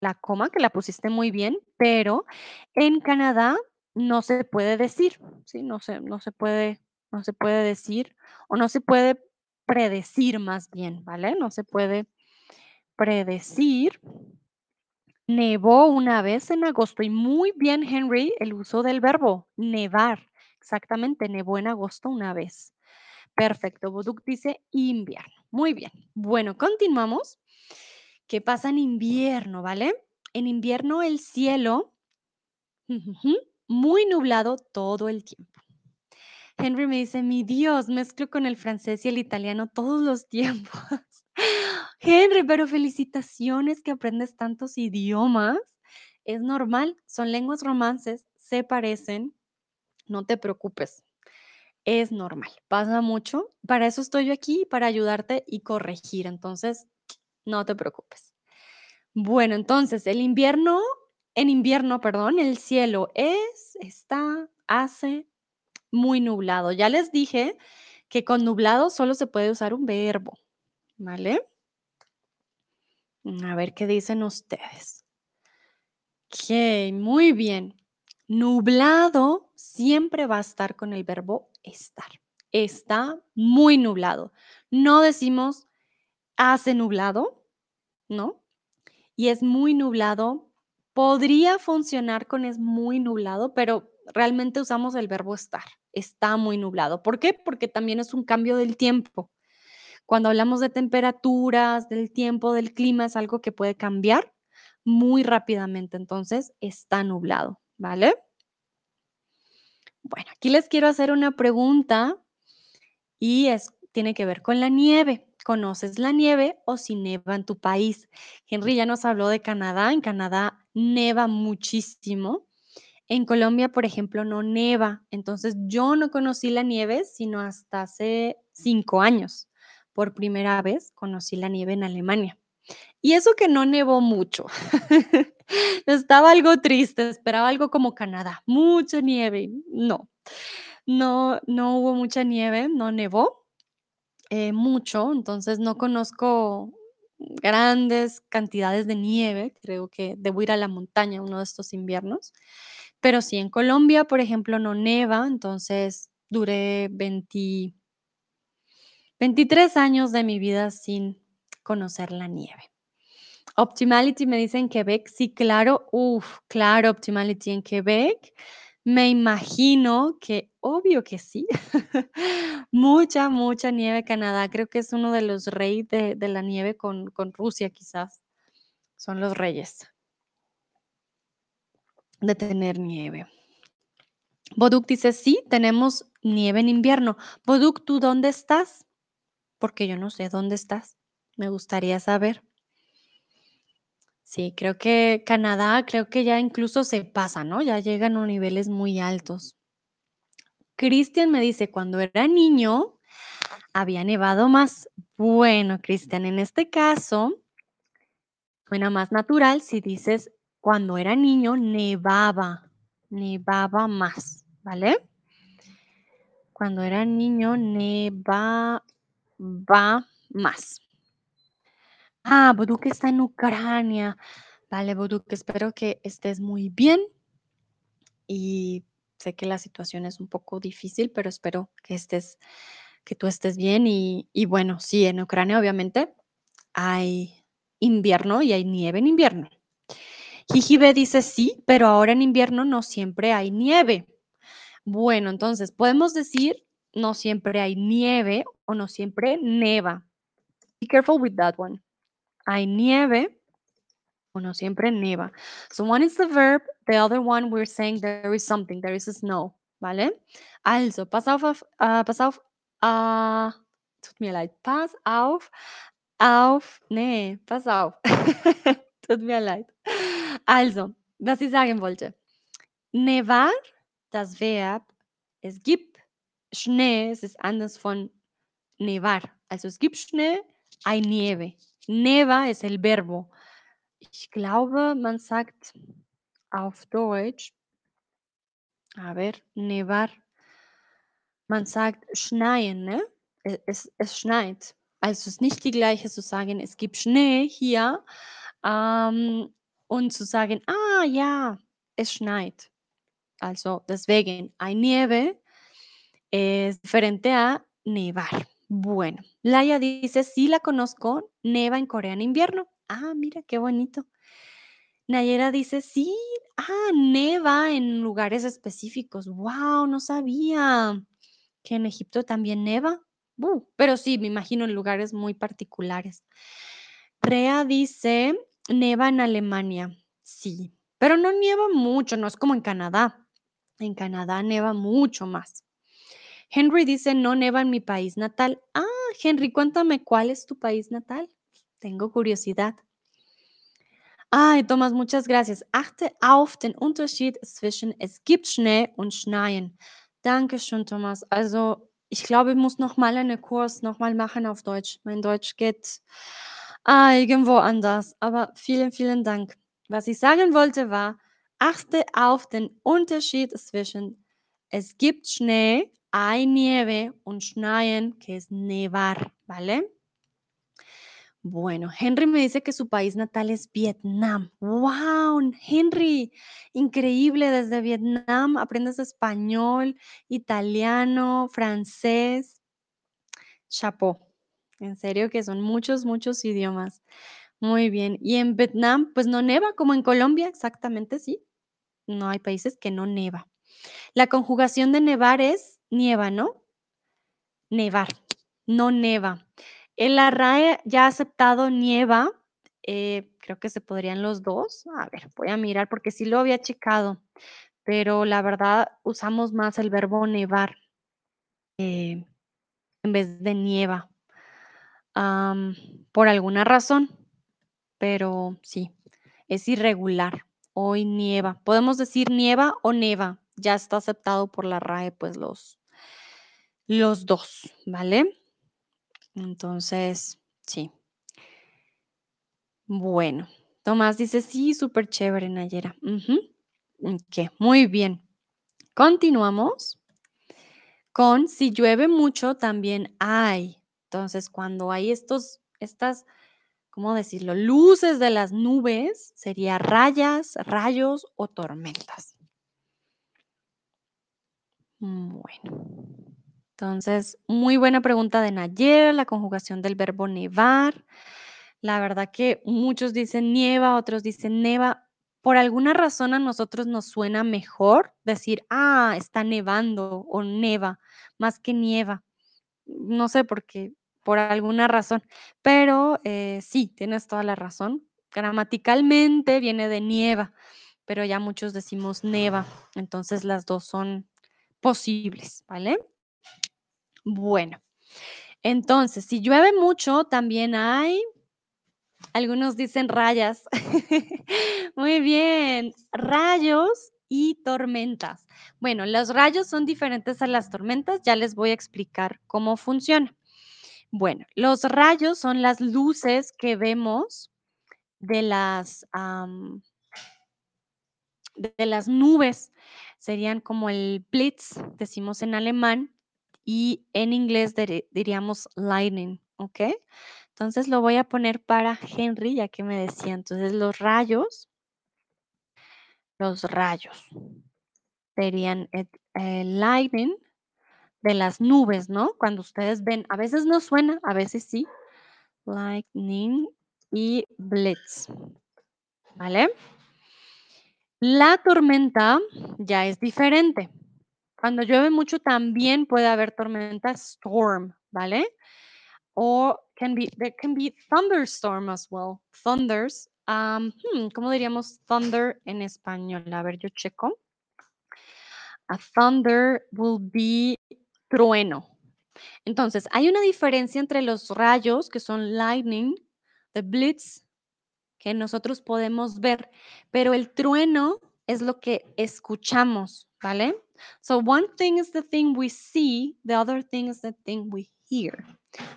la coma, que la pusiste muy bien, pero en Canadá no se puede decir, ¿sí? No se, no se puede, no se puede decir o no se puede predecir más bien, ¿vale? No se puede predecir. Nevó una vez en agosto y muy bien, Henry, el uso del verbo nevar. Exactamente, nevó en agosto una vez. Perfecto, Boduk dice invierno. Muy bien. Bueno, continuamos. ¿Qué pasa en invierno, vale? En invierno el cielo muy nublado todo el tiempo. Henry me dice, mi Dios, mezclo con el francés y el italiano todos los [LAUGHS] tiempos. Henry, pero felicitaciones que aprendes tantos idiomas. Es normal, son lenguas romances, se parecen, no te preocupes. Es normal, pasa mucho. Para eso estoy yo aquí, para ayudarte y corregir. Entonces, no te preocupes. Bueno, entonces, el invierno, en invierno, perdón, el cielo es, está, hace muy nublado. Ya les dije que con nublado solo se puede usar un verbo, ¿vale? A ver qué dicen ustedes. Ok, muy bien. Nublado siempre va a estar con el verbo estar. Está muy nublado. No decimos hace nublado, ¿no? Y es muy nublado. Podría funcionar con es muy nublado, pero realmente usamos el verbo estar. Está muy nublado. ¿Por qué? Porque también es un cambio del tiempo. Cuando hablamos de temperaturas, del tiempo, del clima, es algo que puede cambiar muy rápidamente. Entonces, está nublado, ¿vale? Bueno, aquí les quiero hacer una pregunta y es, tiene que ver con la nieve. ¿Conoces la nieve o si neva en tu país? Henry ya nos habló de Canadá. En Canadá neva muchísimo. En Colombia, por ejemplo, no neva. Entonces, yo no conocí la nieve sino hasta hace cinco años por primera vez conocí la nieve en Alemania. Y eso que no nevó mucho. [LAUGHS] Estaba algo triste, esperaba algo como Canadá, mucha nieve. No, no, no hubo mucha nieve, no nevó eh, mucho, entonces no conozco grandes cantidades de nieve. Creo que debo ir a la montaña uno de estos inviernos. Pero sí, en Colombia, por ejemplo, no neva, entonces duré 20, 23 años de mi vida sin conocer la nieve. Optimality me dice en Quebec, sí, claro, uff, claro, Optimality en Quebec. Me imagino que, obvio que sí, [LAUGHS] mucha, mucha nieve Canadá. Creo que es uno de los reyes de, de la nieve con, con Rusia, quizás. Son los reyes. De tener nieve. Boduk dice, sí, tenemos nieve en invierno. Boduk, ¿tú dónde estás? Porque yo no sé dónde estás. Me gustaría saber. Sí, creo que Canadá, creo que ya incluso se pasa, ¿no? Ya llegan a niveles muy altos. Cristian me dice, cuando era niño, había nevado más. Bueno, Cristian, en este caso, suena más natural si dices, cuando era niño, nevaba, nevaba más, ¿vale? Cuando era niño, nevaba más. Ah, Boduk está en Ucrania. Vale, Boduk, espero que estés muy bien. Y sé que la situación es un poco difícil, pero espero que estés, que tú estés bien. Y, y bueno, sí, en Ucrania obviamente hay invierno y hay nieve en invierno. Jijibe dice sí, pero ahora en invierno no siempre hay nieve. Bueno, entonces podemos decir no siempre hay nieve o no siempre neva. Be careful with that one. Hay nieve o no siempre neva. So one is the verb, the other one we're saying there is something, there is snow, ¿vale? Also, pass auf, pass auf, [LAUGHS] tut mir leid, pass auf, auf, nee, pass auf. tut mir leid. Also, was ich sagen wollte. Nevar, das Verb, es gibt Schnee, es ist anders von nevar. Also es gibt Schnee, hay nieve. Neva es el verbo. Ich glaube, man sagt auf Deutsch, a ver, nevar, man sagt schneien, ne? Es, es schneit. Also es ist nicht die gleiche zu sagen, es gibt Schnee hier ähm, und zu sagen, ah ja, es schneit. Also deswegen, hay nieve es diferente a nevar. Bueno, Laia dice, sí la conozco, neva en Corea en invierno. Ah, mira, qué bonito. Nayera dice, sí, ah, neva en lugares específicos. Wow, no sabía que en Egipto también neva. Uh, pero sí, me imagino en lugares muy particulares. Rea dice, neva en Alemania. Sí, pero no nieva mucho, no es como en Canadá. En Canadá neva mucho más. Henry dice, no neva en mi país natal. Ah, Henry, cuéntame cuál es tu país natal. Tengo curiosidad. Ay, Thomas, muchas gracias. Achte auf den Unterschied zwischen es gibt Schnee und Schneien. Dankeschön, Thomas. Also, ich glaube, ich muss noch mal einen Kurs noch mal machen auf Deutsch. Mein Deutsch geht ah, irgendwo anders. Aber vielen, vielen Dank. Was ich sagen wollte war, achte auf den Unterschied zwischen es gibt Schnee, hay nieve und schneien, que es nevar, ¿vale? Bueno, Henry me dice que su país natal es Vietnam. ¡Wow! Henry, increíble, desde Vietnam aprendes español, italiano, francés. Chapeau. En serio que son muchos, muchos idiomas. Muy bien. Y en Vietnam, pues no neva, como en Colombia, exactamente, sí. No hay países que no neva. La conjugación de nevar es nieva, ¿no? Nevar, no neva. En la RAE ya ha aceptado nieva, eh, creo que se podrían los dos. A ver, voy a mirar porque sí lo había checado, pero la verdad usamos más el verbo nevar eh, en vez de nieva. Por alguna razón, pero sí, es irregular. Hoy nieva. Podemos decir nieva o neva. Ya está aceptado por la RAE, pues los, los dos, ¿vale? Entonces, sí. Bueno, Tomás dice, sí, súper chévere, Nayera. Ujú. Ok, muy bien. Continuamos con si llueve mucho, también hay. Entonces, cuando hay estos, estas, ¿cómo decirlo? Luces de las nubes, sería rayas, rayos o tormentas. Bueno. Entonces, muy buena pregunta de Nayera, la conjugación del verbo nevar. La verdad que muchos dicen nieva, otros dicen neva. Por alguna razón a nosotros nos suena mejor decir, ah, está nevando o neva, más que nieva. No sé por qué, por alguna razón. Pero eh, sí, tienes toda la razón. Gramaticalmente viene de nieva, pero ya muchos decimos neva, entonces las dos son posibles, ¿vale? Bueno, entonces, si llueve mucho, también hay, algunos dicen rayas. [LAUGHS] Muy bien, rayos y tormentas. Bueno, los rayos son diferentes a las tormentas, ya les voy a explicar cómo funciona. Bueno, los rayos son las luces que vemos de las, de las nubes. Serían como el Blitz, decimos en alemán, y en inglés diríamos lightning, ¿ok? Entonces lo voy a poner para Henry, ya que me decía. Entonces los rayos, los rayos serían lightning de las nubes, ¿no? Cuando ustedes ven, a veces no suena, a veces sí. Lightning y blitz, ¿vale? La tormenta ya es diferente. Cuando llueve mucho también puede haber tormenta storm, ¿vale? O can be, there can be thunderstorm as well. Thunders. um, hmm, ¿Cómo diríamos thunder en español? A ver, yo checo. A thunder will be trueno. Entonces, hay una diferencia entre los rayos, que son lightning, the blitz, que nosotros podemos ver, pero el trueno es lo que escuchamos, ¿vale? So one thing is the thing we see, the other thing is the thing we hear.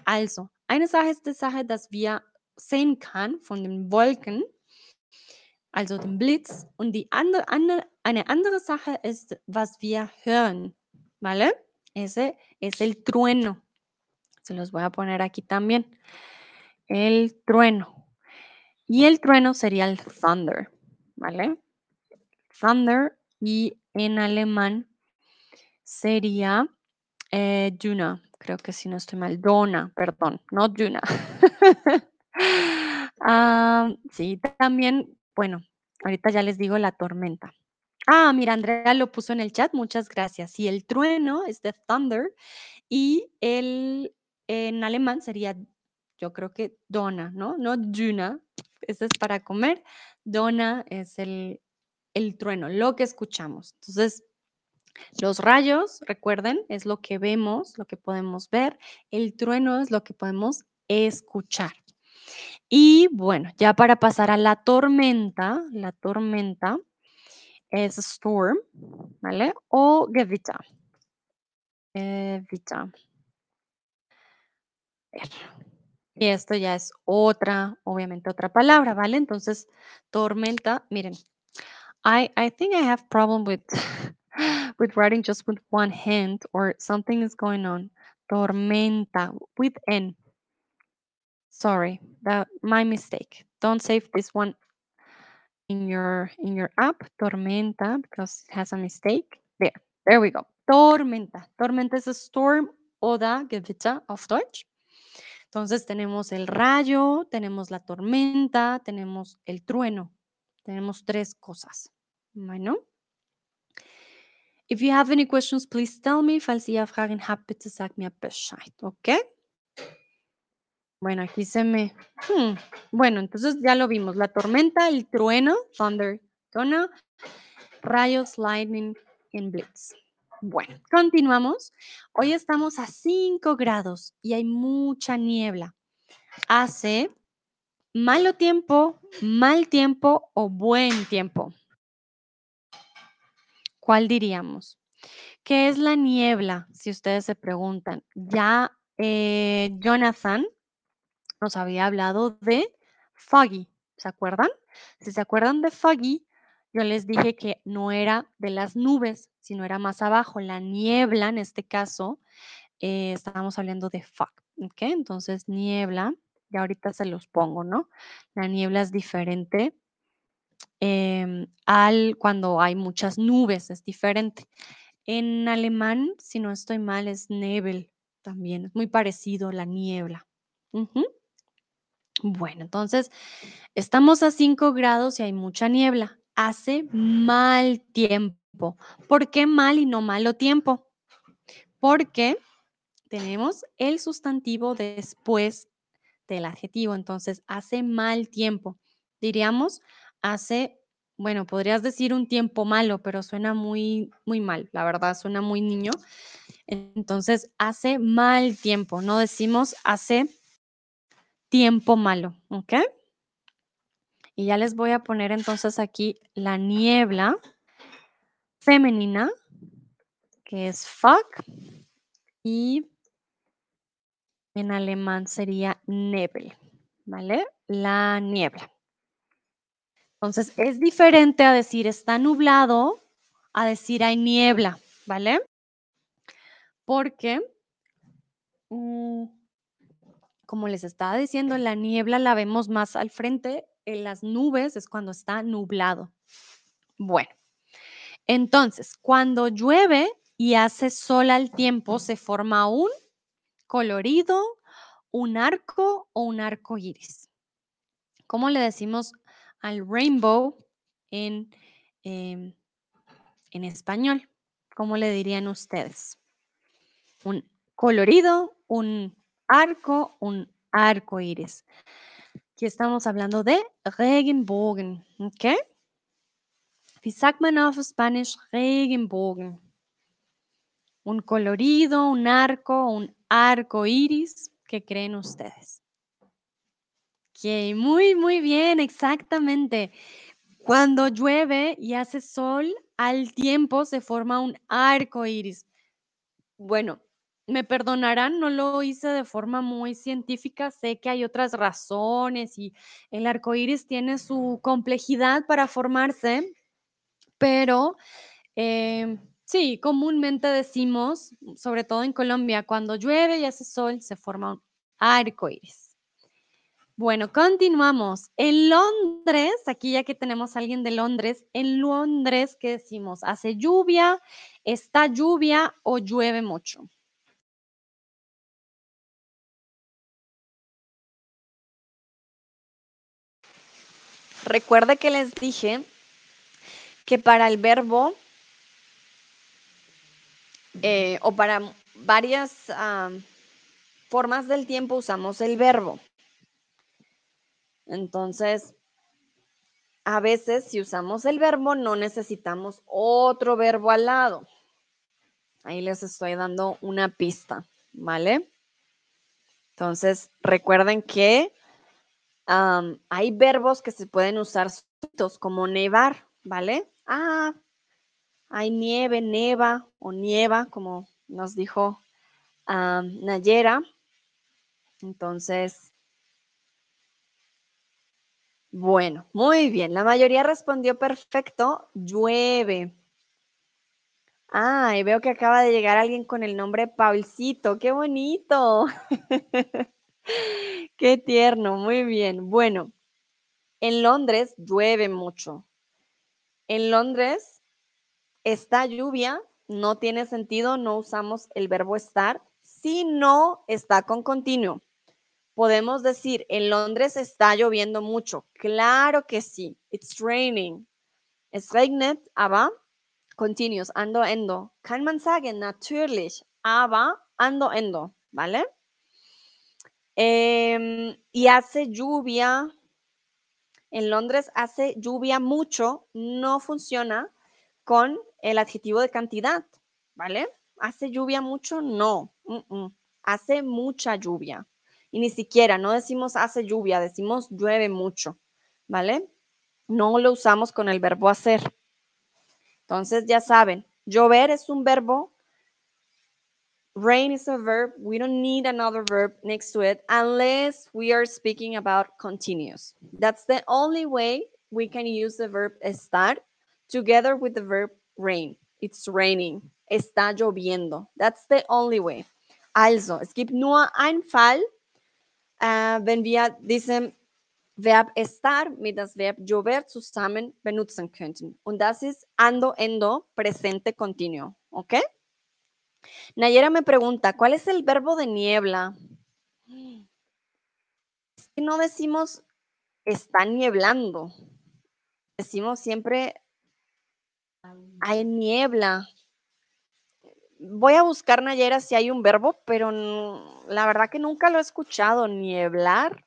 Also, eine Sache ist die Sache, dass wir sehen kann von den Wolken, also dem Blitz, und die andere, eine andere Sache ist, was wir hören, ¿vale? Ese es el trueno. Se los voy a poner aquí también. El trueno. Y el trueno sería el thunder, ¿vale? Thunder y en alemán sería eh, creo que si no estoy mal, Dona, perdón, no Duna. [LAUGHS] Ah, sí, también, bueno, ahorita ya les digo la tormenta. Ah, mira, Andrea lo puso en el chat, muchas gracias. Y el trueno es de thunder y el en alemán sería, yo creo que Dona, ¿no? No Duna, ese es para comer. Dona es el, el trueno, lo que escuchamos. Entonces, los rayos, recuerden, es lo que vemos, lo que podemos ver. El trueno es lo que podemos escuchar. Y bueno, ya para pasar a la tormenta, la tormenta a storm, ¿vale? O Gewitter. Eh, Gewitter. ver. Y esto ya es otra, obviamente otra palabra, ¿vale? Entonces, tormenta, miren, I, I think I have problem with, [LAUGHS] with writing just with one hand or something is going on. Tormenta with N. Sorry, that my mistake. Don't save this one in your in your app, tormenta, because it has a mistake. There, there we go. Tormenta. Tormenta is a storm oder Gewitter auf Deutsch. Entonces tenemos el rayo, tenemos la tormenta, tenemos el trueno. Tenemos tres cosas. Bueno. If you have any questions, please tell me. Falls ihr Fragen habt, bitte sagt mir Bescheid, ¿ok? Bueno, aquí se me... hmm, Bueno, entonces ya lo vimos. La tormenta, el trueno, thunder, dona, rayos, lightning and blitz. Bueno, continuamos. Hoy estamos a 5 grados y hay mucha niebla. Hace malo tiempo, mal tiempo o buen tiempo. ¿Cuál diríamos? ¿Qué es la niebla? Si ustedes se preguntan. Ya eh, Jonathan nos había hablado de foggy, ¿se acuerdan? Si se acuerdan de foggy, yo les dije que no era de las nubes, sino era más abajo, la niebla, en este caso, eh, estábamos hablando de fog, ¿ok? Entonces, niebla, y ahorita se los pongo, ¿no? La niebla es diferente em, al cuando hay muchas nubes, es diferente. En alemán, si no estoy mal, es Nebel también, es muy parecido la niebla. Bueno, entonces estamos a 5 grados y hay mucha niebla. Hace mal tiempo. ¿Por qué mal y no malo tiempo? Porque tenemos el sustantivo después del adjetivo. Entonces, hace mal tiempo. Diríamos, hace bueno, podrías decir un tiempo malo, pero suena muy, muy mal, la verdad, suena muy niño. Entonces, hace mal tiempo, no decimos hace tiempo malo, ¿ok? Y ya les voy a poner entonces aquí la niebla femenina, que es fuck, y en alemán sería Nebel, ¿vale? La niebla. Entonces, es diferente a decir está nublado a decir hay niebla, ¿vale? Porque, mm, como les estaba diciendo, la niebla la vemos más al frente, en las nubes es cuando está nublado. Bueno, entonces, cuando llueve y hace sol al tiempo, se forma un colorido, un arco o un arco iris. ¿Cómo le decimos al rainbow en, em, en español? ¿Cómo le dirían ustedes? Un colorido, un arco, un arco iris. Aquí estamos hablando de Regenbogen, ¿ok? Wie sagt man auf Regenbogen? Un colorido, un arco, un arco iris. ¿Qué creen ustedes? Ok, muy, muy bien, exactamente. Cuando llueve y hace sol, al tiempo se forma un arco iris. Bueno, me perdonarán, no lo hice de forma muy científica, sé que hay otras razones y el arco iris tiene su complejidad para formarse, pero em, sí, comúnmente decimos, sobre todo en Colombia, cuando llueve y hace sol, se forma un arco iris. Bueno, continuamos. En Londres, aquí ya que tenemos a alguien de Londres, en Londres, ¿qué decimos? ¿Hace lluvia, está lluvia o llueve mucho? Recuerde que les dije que para el verbo eh, o para varias ah, formas del tiempo usamos el verbo. Entonces, a veces si usamos el verbo no necesitamos otro verbo al lado. Ahí les estoy dando una pista, ¿vale? Entonces, recuerden que hay verbos que se pueden usar como nevar, ¿vale? Ah, hay nieve, neva o nieva, como nos dijo Nayera. Entonces, bueno, muy bien. La mayoría respondió perfecto. Llueve. Ah, y veo que acaba de llegar alguien con el nombre Paulcito. ¡Qué bonito! [LAUGHS] [LAUGHS] Qué tierno, muy bien. Bueno, en Londres llueve mucho. En Londres está lluvia, no tiene sentido, no usamos el verbo estar si no está con continuo. Podemos decir, en Londres está lloviendo mucho. Claro que sí. It's raining. Es regnet, aber continuous, ando, endo. Kann man sagen, natürlich, aber ando, endo, ¿vale? Em, y hace lluvia. En Londres hace lluvia mucho. No funciona con el adjetivo de cantidad, ¿vale? Hace lluvia mucho, no. Hace mucha lluvia. Y ni siquiera, no decimos hace lluvia, decimos llueve mucho, ¿vale? No lo usamos con el verbo hacer. Entonces ya saben, llover es un verbo. Rain is a verb. We don't need another verb next to it unless we are speaking about continuous. That's the only way we can use the verb estar together with the verb rain. It's raining. Está lloviendo. That's the only way. Also, es gibt nur ein Fall, wenn wir diesen Verb estar mit das Verb llover zusammen benutzen könnten. Und das ist ando, endo, presente continuo. ¿Ok? Nayera me pregunta, ¿cuál es el verbo de niebla? no decimos está nieblando. Decimos siempre hay niebla voy a buscar, Nayera, si hay un verbo, pero la verdad que nunca lo he escuchado. Nieblar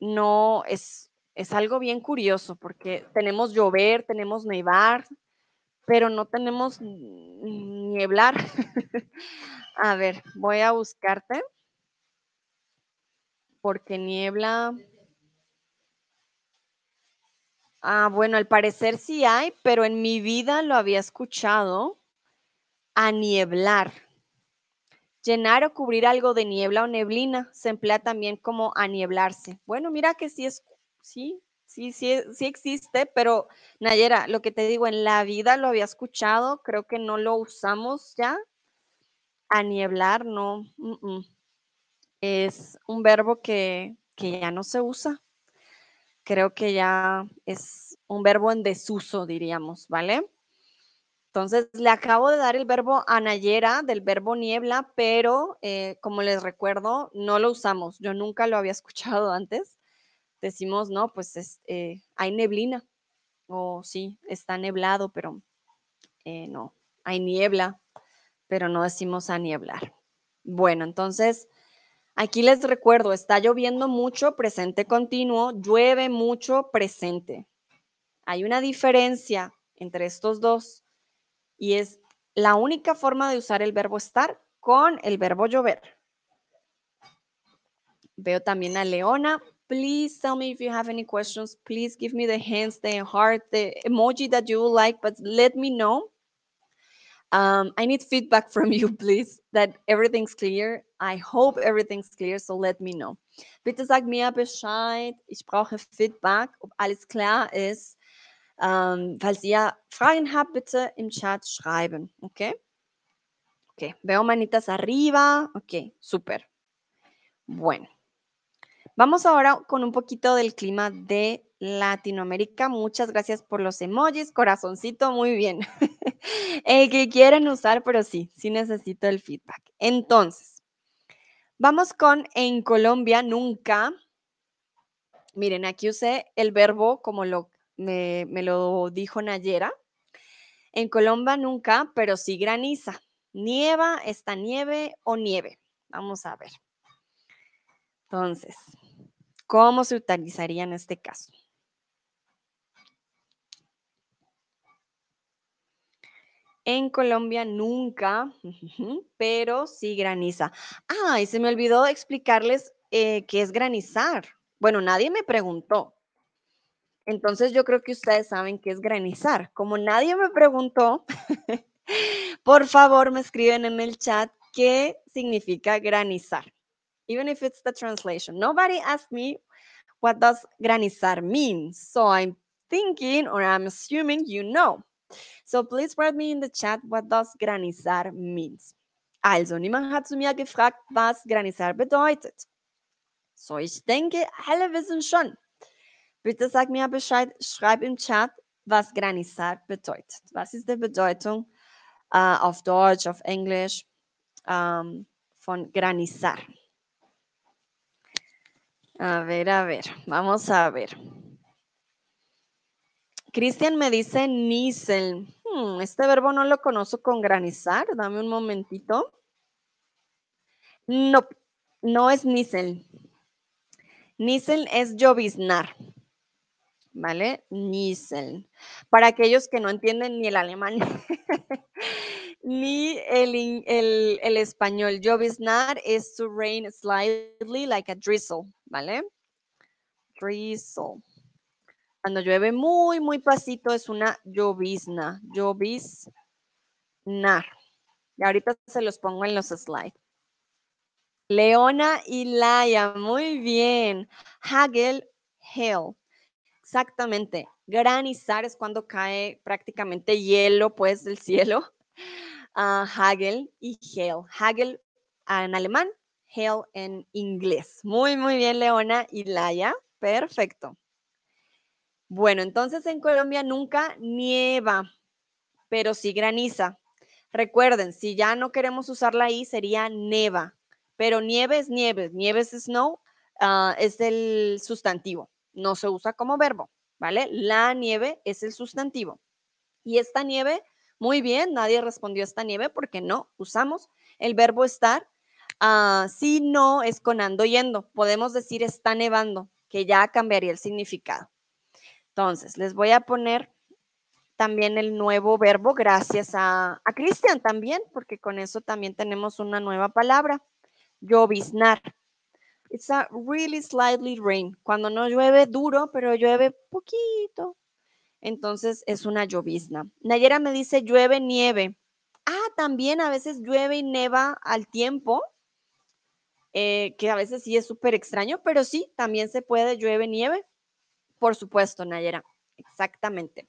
no es es algo bien curioso porque tenemos llover, tenemos nevar, pero no tenemos nieblar. [LAUGHS] a ver, voy a buscarte porque niebla. Ah, bueno, al parecer sí hay, pero en mi vida lo había escuchado a nieblar. Llenar o cubrir algo de niebla o neblina se emplea también como anieblarse. Bueno, mira que sí es, sí, sí, sí, sí existe, pero Nayera, lo que te digo, en la vida lo había escuchado, creo que no lo usamos ya. Anieblar, no. Es un verbo que, que ya no se usa. Creo que ya es un verbo en desuso, diríamos, ¿vale? Entonces, le acabo de dar el verbo anayera del verbo niebla, pero eh, como les recuerdo, no lo usamos. Yo nunca lo había escuchado [LAUGHS] antes. Decimos, no, pues eh, hay neblina. O sí, está neblado, pero eh, no, hay niebla, pero no decimos a nieblar. Bueno, entonces, aquí les recuerdo, está lloviendo mucho, presente continuo, llueve mucho, presente. Hay una diferencia entre estos dos y es la única forma de usar el verbo estar con el verbo llover. Veo también a Leona. Please tell me if you have any questions. Please give me the hands, the heart, the emoji that you like, but let me know. Um, I need feedback [LAUGHS] from you, please, that everything's clear. I hope everything's clear, so let me know. Bitte sag mir Bescheid. Ich brauche Feedback, ob alles klar ist. Ähm, falls ihr Fragen habt, bitte im Chat schreiben, okay? Ok, veo manitas arriba. Ok, súper. Bueno, vamos ahora con un poquito del clima de Latinoamérica. Muchas gracias por los emojis, corazoncito, muy bien. [LAUGHS] el que quieren usar, pero sí, sí necesito el feedback. Entonces, vamos con en Colombia nunca. Miren, aquí usé el verbo como lo me, lo dijo Nayera. En Colombia nunca, pero sí graniza. Nieva, está nieve o nieve. Vamos a ver. Entonces, ¿cómo se utilizaría en este caso? En Colombia nunca, [LAUGHS] pero sí graniza. Ah, y se me olvidó explicarles eh, qué es granizar. Bueno, nadie me preguntó. Entonces yo creo que ustedes saben qué es granizar. Como nadie me preguntó, [LAUGHS] por favor me escriben en el chat qué significa granizar. Even if it's the translation. Nobody asked me what does granizar mean. So I'm thinking or I'm assuming you know. So please write me in the chat what does granizar means. Also, niemand hat zu mir gefragt, was granizar bedeutet. So, ich denke, alle wissen schon. Bitte sag mir Bescheid, schreib im Chat, was granizar bedeutet. Was ist die Bedeutung äh, auf Deutsch, auf Englisch ähm, von granizar? A ver, a ver, vamos a ver. Cristian me dice nisel. Hmm, este verbo no lo conozco con granizar. Dame un momentito. No, no es nisel. Nisel es lloviznar. ¿vale? Niesen. Para aquellos que no entienden ni el alemán [LAUGHS] ni el, el, el español, lloviznar es to rain slightly like a drizzle, ¿vale? Drizzle. Cuando llueve muy, muy pasito es una llovizna, lloviznar. Y ahorita se los pongo en los slides. Leona y Laia, muy bien. Hagel, hail. Exactamente. Granizar es cuando cae prácticamente hielo, pues, del cielo. Uh, Hagel y Hail. Hagel en alemán, Hail en inglés. Muy, muy bien, Leona y Laia. Perfecto. Bueno, entonces en Colombia nunca nieva, pero sí graniza. Recuerden, si ya no queremos usar la I, sería neva. Pero nieve es nieve. Nieve es snow, ah, es el sustantivo no se usa como verbo, ¿vale? La nieve es el sustantivo. Y esta nieve, muy bien, nadie respondió esta nieve porque no usamos el verbo estar. Ah, si no es con ando yendo, podemos decir está nevando, que ya cambiaría el significado. Entonces, les voy a poner también el nuevo verbo gracias a, a Cristian también, porque con eso también tenemos una nueva palabra, lloviznar. It's a really slightly rain. Cuando no llueve duro, pero llueve poquito. Entonces es una llovizna. Nayera me dice llueve, nieve. Ah, también a veces llueve y neva al tiempo, eh, que a veces sí es súper extraño, pero sí, también se puede llueve, nieve. Por supuesto, Nayera. Exactamente.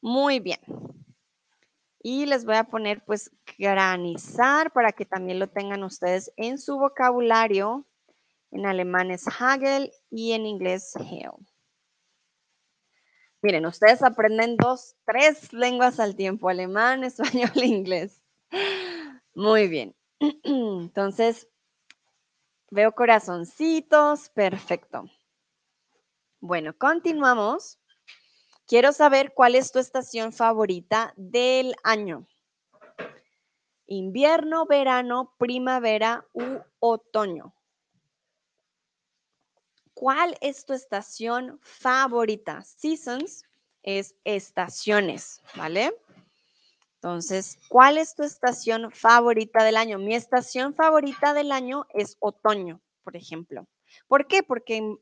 Muy bien. Y les voy a poner pues granizar para que también lo tengan ustedes en su vocabulario. En alemán es Hagel y en inglés Hail. Miren, ustedes aprenden dos, tres lenguas al tiempo, alemán, [LAUGHS] español e inglés. Muy bien. [CLEARS THROAT] Entonces, veo corazoncitos, perfecto. Bueno, continuamos. Quiero saber cuál es tu estación favorita del año. Invierno, verano, primavera u otoño. ¿Cuál es tu estación favorita? Seasons es estaciones, ¿vale? Entonces, ¿cuál es tu estación favorita del año? Mi estación favorita del año es otoño, por ejemplo. ¿Por qué? Porque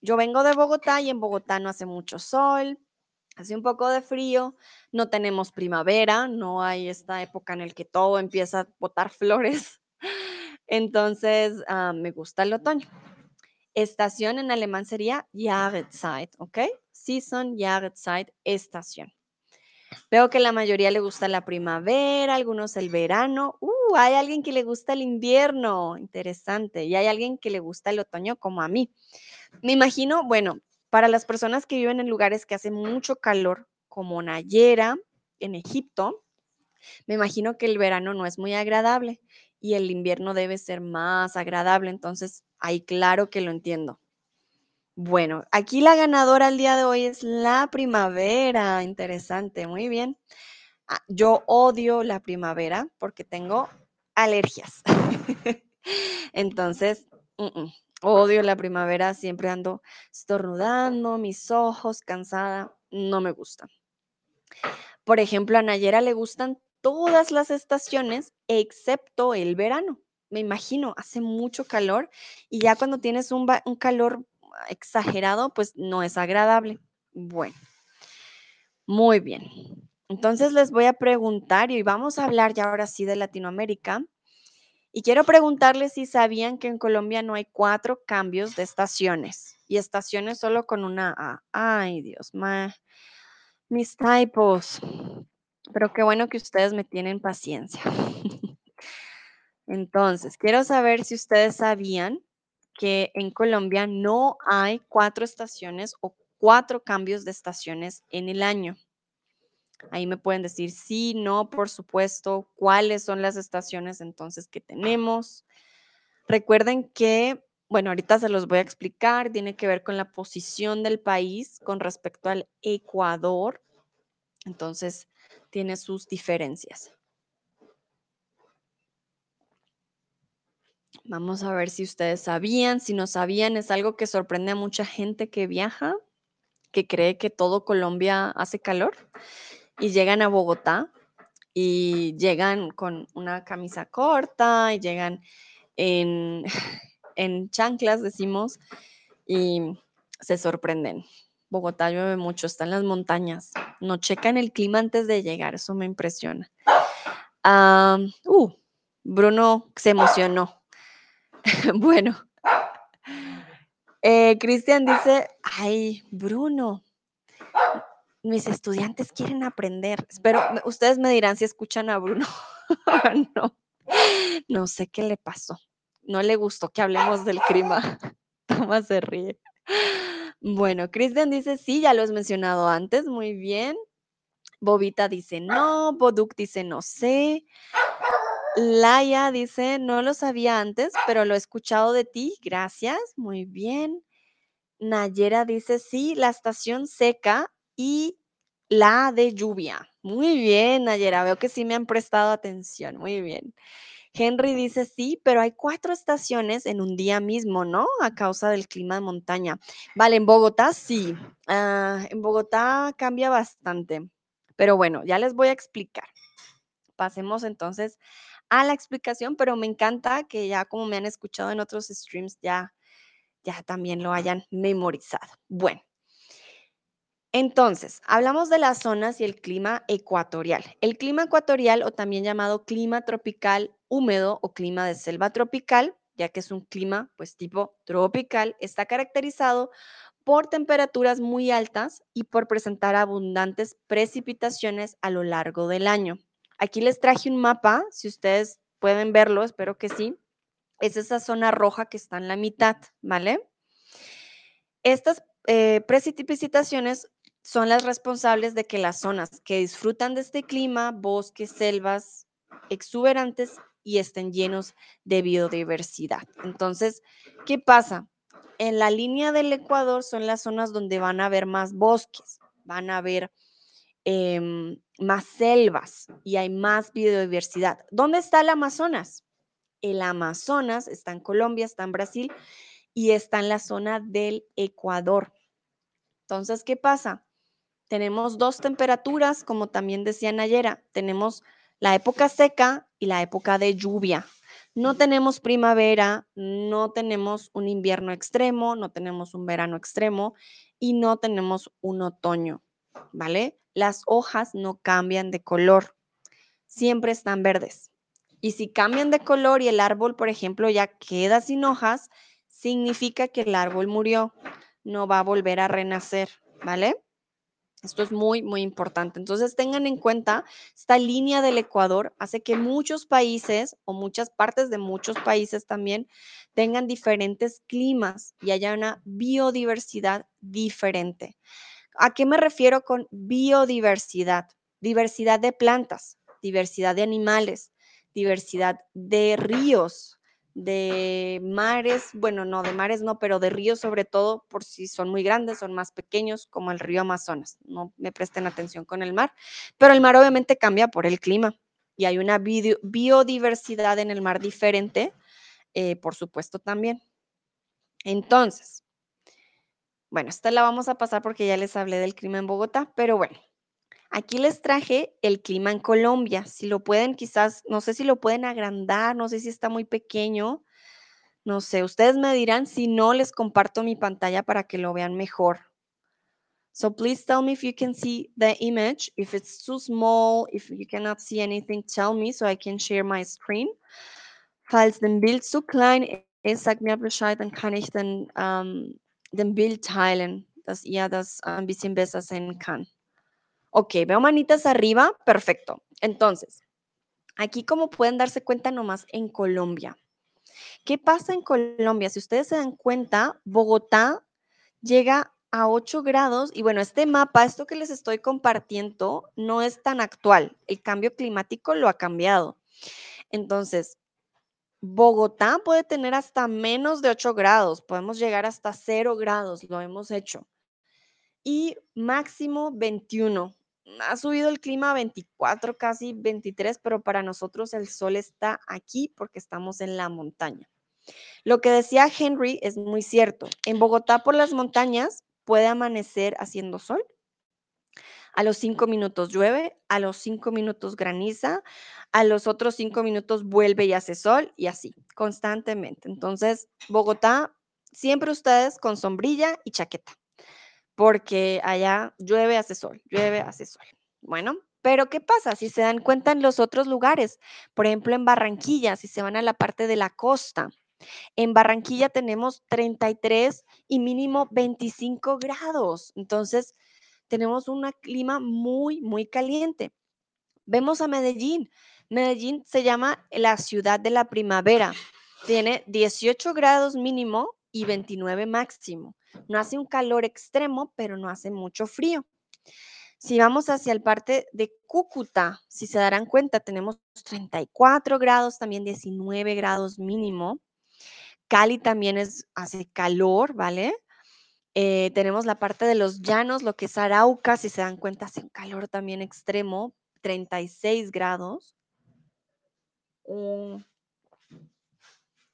yo vengo de Bogotá y en Bogotá no hace mucho sol, hace un poco de frío, no tenemos primavera, no hay esta época en la que todo empieza a botar [LAUGHS] flores. Entonces, ah, me gusta el otoño. Estación en alemán sería Jahreszeit, ¿ok? Season, Jahreszeit, estación. Veo que la mayoría le gusta la primavera, algunos el verano. Uh, hay alguien que le gusta el invierno, interesante. Y hay alguien que le gusta el otoño como a mí. Me imagino, bueno, para las personas que viven en lugares que hace mucho calor, como Nayera, en Egipto, me imagino que el verano no es muy agradable y el invierno debe ser más agradable. Entonces, ahí claro que lo entiendo. Bueno, aquí la ganadora al día de hoy es la primavera. Interesante, muy bien. Ah, yo odio la primavera porque tengo alergias. [LAUGHS] Entonces, odio la primavera, siempre ando estornudando, mis ojos, cansada, no me gusta. Por ejemplo, a Nayera le gustan todas las estaciones excepto el verano. Me imagino, hace mucho calor y ya cuando tienes un, calor exagerado, pues no es agradable. Bueno, muy bien. Entonces les voy a preguntar y vamos a hablar ya ahora sí de Latinoamérica. Y quiero preguntarles si sabían que en Colombia no hay cuatro cambios de estaciones y estaciones solo con una A. Ay, Dios, mío, mis typos. Pero qué bueno que ustedes me tienen paciencia. Entonces, quiero saber si ustedes sabían que en Colombia no hay cuatro estaciones o cuatro cambios de estaciones en el año. Ahí me pueden decir sí, no, por supuesto, cuáles son las estaciones entonces que tenemos. Recuerden que, bueno, ahorita se los voy a explicar, tiene que ver con la posición del país con respecto al Ecuador. Entonces, tiene sus diferencias. Vamos a ver si ustedes sabían, si no sabían, es algo que sorprende a mucha gente que viaja, que cree que todo Colombia hace calor y llegan a Bogotá y llegan con una camisa corta y llegan en, [LAUGHS] en chanclas, decimos, y se sorprenden. Bogotá llueve mucho, está en las montañas. No checan el clima antes de llegar, eso me impresiona. uh, Bruno se emocionó. [LAUGHS] bueno, eh, Cristian dice, ay, Bruno, mis estudiantes quieren aprender. Espero, ustedes me dirán si escuchan a Bruno. [LAUGHS] no, no sé qué le pasó. No le gustó que hablemos del clima. [LAUGHS] Toma se ríe. Bueno, Cristian dice, sí, ya lo has mencionado antes, muy bien. Bobita dice, no. Boduk dice, no sé. Laia dice, no lo sabía antes, pero lo he escuchado de ti. Gracias, muy bien. Nayera dice, sí, la estación seca y la de lluvia. Muy bien, Nayera, veo que sí me han prestado atención. Muy bien. Henry dice sí, pero hay cuatro estaciones en un día mismo, ¿no? A causa del clima de montaña. Vale, en Bogotá sí. Ah, en Bogotá cambia bastante. Pero bueno, ya les voy a explicar. Pasemos entonces a la explicación, pero me encanta que ya como me han escuchado en otros streams, ya, ya también lo hayan memorizado. Bueno, entonces, hablamos de las zonas y el clima ecuatorial. El clima ecuatorial, o también llamado clima tropical húmedo o clima de selva tropical, ya que es un clima pues tipo tropical, está caracterizado por temperaturas muy altas y por presentar abundantes precipitaciones a lo largo del año. Aquí les traje un mapa, si ustedes pueden verlo, espero que sí. Es esa zona roja que está en la mitad, ¿vale? Estas eh, precipitaciones son las responsables de que las zonas que disfrutan de este clima, bosques, selvas exuberantes y estén llenos de biodiversidad. Entonces, ¿qué pasa? En la línea del Ecuador son las zonas donde van a haber más bosques, van a haber em, más selvas y hay más biodiversidad. ¿Dónde está el Amazonas? El Amazonas está en Colombia, está en Brasil y está en la zona del Ecuador. Entonces, ¿qué pasa? Tenemos dos temperaturas, como también decía Nayera, tenemos la época seca y la época de lluvia. No tenemos primavera, no tenemos un invierno extremo, no tenemos un verano extremo y no tenemos un otoño, ¿vale? Las hojas no cambian de color, siempre están verdes. Y si cambian de color y el árbol, por ejemplo, ya queda sin hojas, significa que el árbol murió, no va a volver a renacer, ¿vale? Esto es muy, muy importante. Entonces tengan en cuenta, esta línea del Ecuador hace que muchos países o muchas partes de muchos países también tengan diferentes climas y haya una biodiversidad diferente. ¿A qué me refiero con biodiversidad? Diversidad de plantas, diversidad de animales, diversidad de ríos, de mares, bueno, no, de mares no, pero de ríos sobre todo, por si son muy grandes, son más pequeños, como el río Amazonas. No me presten atención con el mar, pero el mar obviamente cambia por el clima y hay una biodiversidad en el mar diferente, eh, por supuesto también. Entonces, bueno, esta la vamos a pasar porque ya les hablé del clima en Bogotá, pero bueno, Aquí les traje el clima en Colombia. Si lo pueden, quizás, no sé si lo pueden agrandar, no sé si está muy pequeño. No sé, ustedes me dirán si no les comparto mi pantalla para que lo vean mejor. So please tell me if you can see the image. If it's too small, if you cannot see anything, tell me so I can share my screen. Falls Bild zu klein ist, sagt mir Bescheid, dann kann ich den, ähm, den Bild teilen, dass ihr das ein bisschen besser. Ok, veo manitas arriba, perfecto. Entonces, aquí como pueden darse cuenta nomás en Colombia. ¿Qué pasa en Colombia? Si ustedes se dan cuenta, Bogotá llega a 8 grados y bueno, este mapa, esto que les estoy compartiendo, no es tan actual. El cambio climático lo ha cambiado. Entonces, Bogotá puede tener hasta menos de 8 grados, podemos llegar hasta 0 grados, lo hemos hecho. Y máximo 21 ha subido el clima a 24, casi 23, pero para nosotros el sol está aquí porque estamos en la montaña. Lo que decía Henry es muy cierto. En Bogotá por las montañas puede amanecer haciendo sol. A los cinco minutos llueve, a los cinco minutos graniza, a los otros cinco minutos vuelve y hace sol y así, constantemente. Entonces, Bogotá, siempre ustedes con sombrilla y chaqueta porque allá llueve, hace sol, llueve, hace sol. Bueno, pero ¿qué pasa si se dan cuenta en los otros lugares? Por ejemplo, en Barranquilla, si se van a la parte de la costa. En Barranquilla tenemos 33 y mínimo 25 grados. Entonces, tenemos un clima muy, muy caliente. Vemos a Medellín. Medellín se llama la ciudad de la primavera. Tiene 18 grados mínimo y 29 máximo. No hace un calor extremo, pero no hace mucho frío. Si vamos hacia el parte de Cúcuta, si se darán cuenta, tenemos 34 grados, también 19 grados mínimo. Cali también es, hace calor, ¿vale? Eh, tenemos la parte de los llanos, lo que es Arauca, si se dan cuenta, hace un calor también extremo, 36 grados.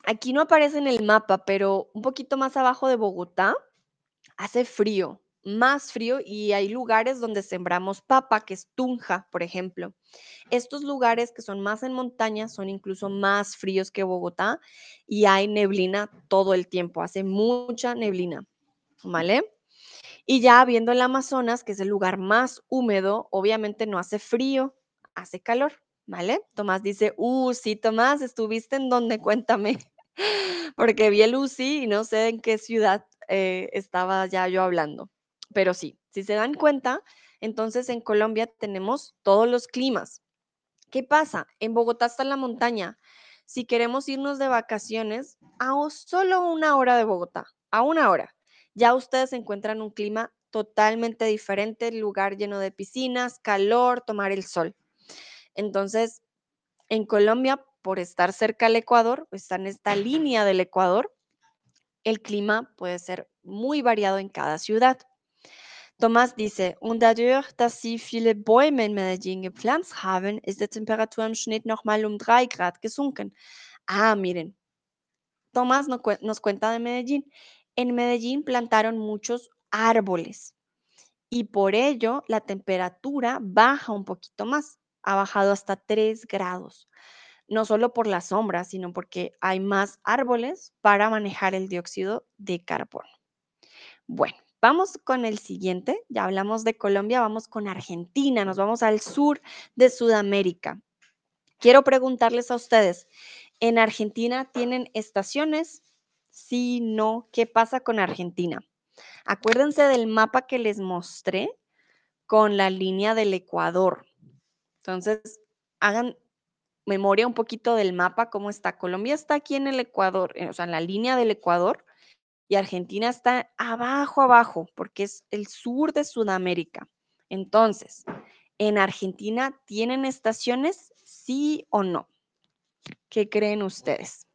Aquí no aparece en el mapa, pero un poquito más abajo de Bogotá hace frío, más frío y hay lugares donde sembramos papa, que es Tunja, por ejemplo. Estos lugares que son más en montaña son incluso más fríos que Bogotá y hay neblina todo el tiempo, hace mucha neblina, ¿vale? Y ya viendo el Amazonas, que es el lugar más húmedo, obviamente no hace frío, hace calor, ¿vale? Tomás dice, uh, sí, Tomás, ¿estuviste en dónde? Cuéntame, [LAUGHS] porque vi el UCI y no sé en qué ciudad eh, estaba ya yo hablando. Pero sí, si se dan cuenta, entonces en Colombia tenemos todos los climas. ¿Qué pasa? En Bogotá está la montaña. Si queremos irnos de vacaciones a solo una hora de Bogotá, a una hora, ya ustedes encuentran un clima totalmente diferente, lugar lleno de piscinas, calor, tomar el sol. Entonces, en Colombia, por estar cerca al Ecuador, está en esta línea del Ecuador, el clima puede ser muy variado en cada ciudad. Tomás dice, und dadurch, dass sie viele Bäume in Medellín gepflanzt haben, ist die Temperatur im Schnitt nochmal um 3 Grad gesunken. Ah, miren, Tomás nos cuenta de Medellín. En Medellín plantaron muchos árboles y por ello la temperatura baja un poquito más, ha bajado hasta 3 grados, no solo por la sombra, sino porque hay más árboles para manejar el dióxido de carbono. Bueno, vamos con el siguiente, ya hablamos de Colombia, vamos con Argentina, nos vamos al sur de Sudamérica. Quiero preguntarles a ustedes, ¿en Argentina tienen estaciones? Sí, no, ¿qué pasa con Argentina? Acuérdense del mapa que les mostré con la línea del Ecuador. Entonces, hagan memoria un poquito del mapa, cómo está. Colombia está aquí en el Ecuador, eh, o sea, en la línea del Ecuador, y Argentina está abajo, abajo, porque es el sur de Sudamérica. Entonces, ¿en Argentina tienen estaciones? ¿Sí o no? ¿Qué creen ustedes?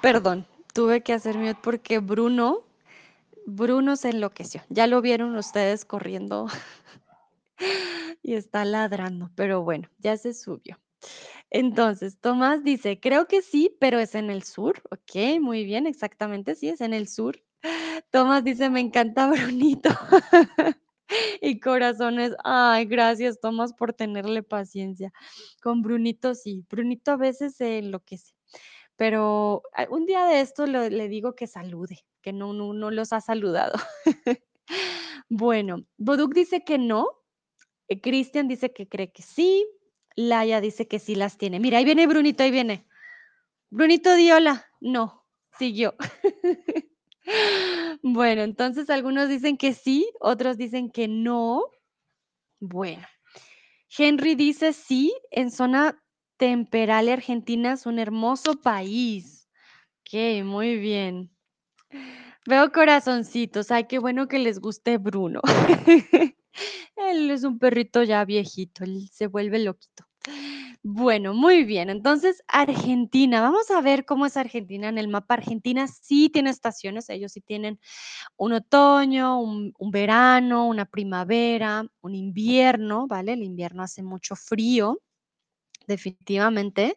Perdón, tuve que hacer mute porque Bruno, Bruno se enloqueció. Ya lo vieron ustedes corriendo [LAUGHS] y está ladrando, pero bueno, ya se subió. Entonces, Tomás dice, creo que sí, pero es en el sur. Ok, muy bien, exactamente, sí, es en el sur. Tomás dice, me encanta Brunito. [LAUGHS] y corazones, ay, gracias Tomás por tenerle paciencia. Con Brunito sí, Brunito a veces se enloquece pero ah, un día de esto le digo que salude, que no, no, los ha saludado. [LAUGHS] bueno, Boduk dice que no, eh, Cristian dice que cree que sí, Laia dice que sí las tiene. Mira, ahí viene Brunito, ahí viene. Brunito Diola, no, siguió. [LAUGHS] bueno, entonces algunos dicen que sí, otros dicen que no. Bueno, Henry dice sí, en zona Temperale, Argentina es un hermoso país. Ok, muy bien. Veo corazoncitos. Ay, qué bueno que les guste Bruno. [LAUGHS] él es un perrito ya viejito, él se vuelve loquito. Bueno, muy bien. Entonces, Argentina. Vamos a ver cómo es Argentina en el mapa. Argentina sí tiene estaciones. Ellos sí tienen un otoño, un verano, una primavera, un invierno, ¿vale? El invierno hace mucho frío definitivamente.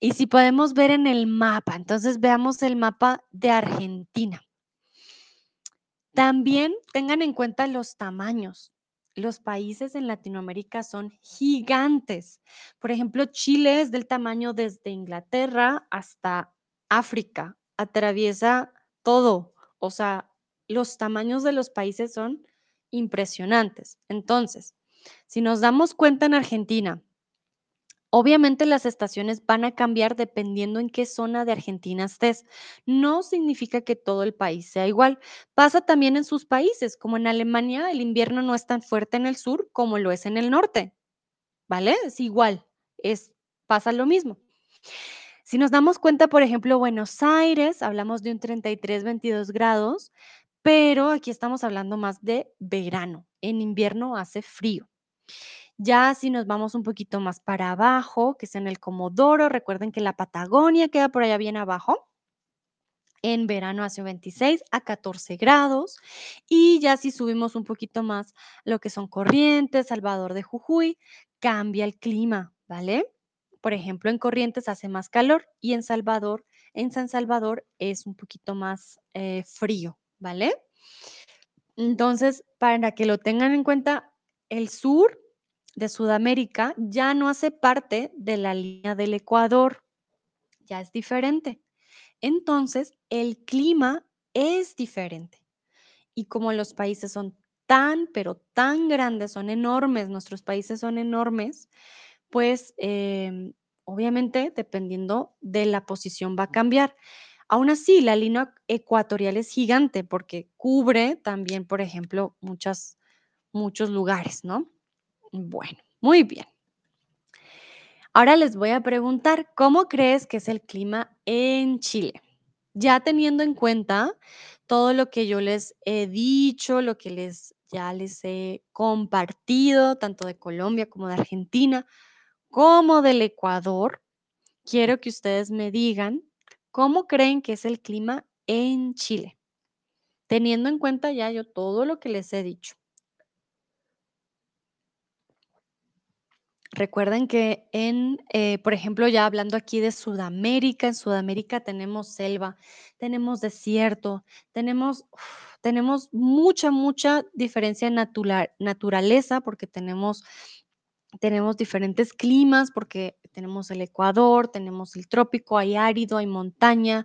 Y si podemos ver en el mapa, entonces veamos el mapa de Argentina. También tengan en cuenta los tamaños. Los países en Latinoamérica son gigantes. Por ejemplo, Chile es del tamaño desde Inglaterra hasta África. Atraviesa todo. O sea, los tamaños de los países son impresionantes. Entonces, si nos damos cuenta en Argentina, Obviamente las estaciones van a cambiar dependiendo en qué zona de Argentina estés. No significa que todo el país sea igual. Pasa también en sus países, como en Alemania, el invierno no es tan fuerte en el sur como lo es en el norte. ¿Vale? Es igual, es pasa lo mismo. Si nos damos cuenta, por ejemplo, Buenos Aires, hablamos de un 33, 22 grados, pero aquí estamos hablando más de verano. En invierno hace frío. Ya si nos vamos un poquito más para abajo, que es en el Comodoro, recuerden que la Patagonia queda por allá bien abajo. En verano hace 26 a 14 grados. Y ya si subimos un poquito más lo que son Corrientes, Salvador de Jujuy, cambia el clima, ¿vale? Por ejemplo, en Corrientes hace más calor y en Salvador, en San Salvador es un poquito más eh, frío, ¿vale? Entonces, para que lo tengan en cuenta, el sur de Sudamérica ya no hace parte de la línea del Ecuador, ya es diferente. Entonces, el clima es diferente. Y como los países son tan, pero tan grandes, son enormes, nuestros países son enormes, pues em, obviamente dependiendo de la posición va a cambiar. Aún así, la línea ecuatorial es gigante porque cubre también, por ejemplo, muchos lugares, ¿no? Bueno, muy bien. Ahora les voy a preguntar, ¿cómo crees que es el clima en Chile? Ya teniendo en cuenta todo lo que yo les he dicho, lo que les ya les he compartido, tanto de Colombia como de Argentina, como del Ecuador, quiero que ustedes me digan cómo creen que es el clima en Chile, teniendo en cuenta ya yo todo lo que les he dicho. Recuerden que en, eh, por ejemplo, ya hablando aquí de Sudamérica, en Sudamérica tenemos selva, tenemos desierto, tenemos, tenemos mucha, mucha diferencia en natural- naturaleza porque tenemos tenemos diferentes climas porque tenemos el Ecuador, tenemos el trópico, hay árido, hay montaña,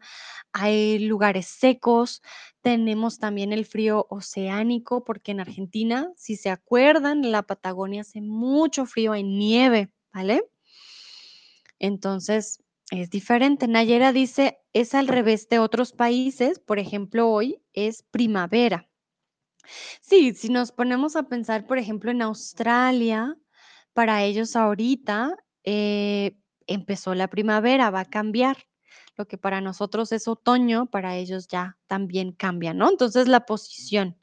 hay lugares secos, tenemos también el frío oceánico porque en Argentina, si se acuerdan, la Patagonia hace mucho frío, hay nieve, ¿vale? Entonces, es diferente. Nayera dice, es al revés de otros países, por ejemplo, hoy es primavera. Sí, si nos ponemos a pensar, por ejemplo, en Australia, para ellos ahorita eh, empezó la primavera, va a cambiar. Lo que para nosotros es otoño, para ellos ya también cambia, ¿no? Entonces la posición.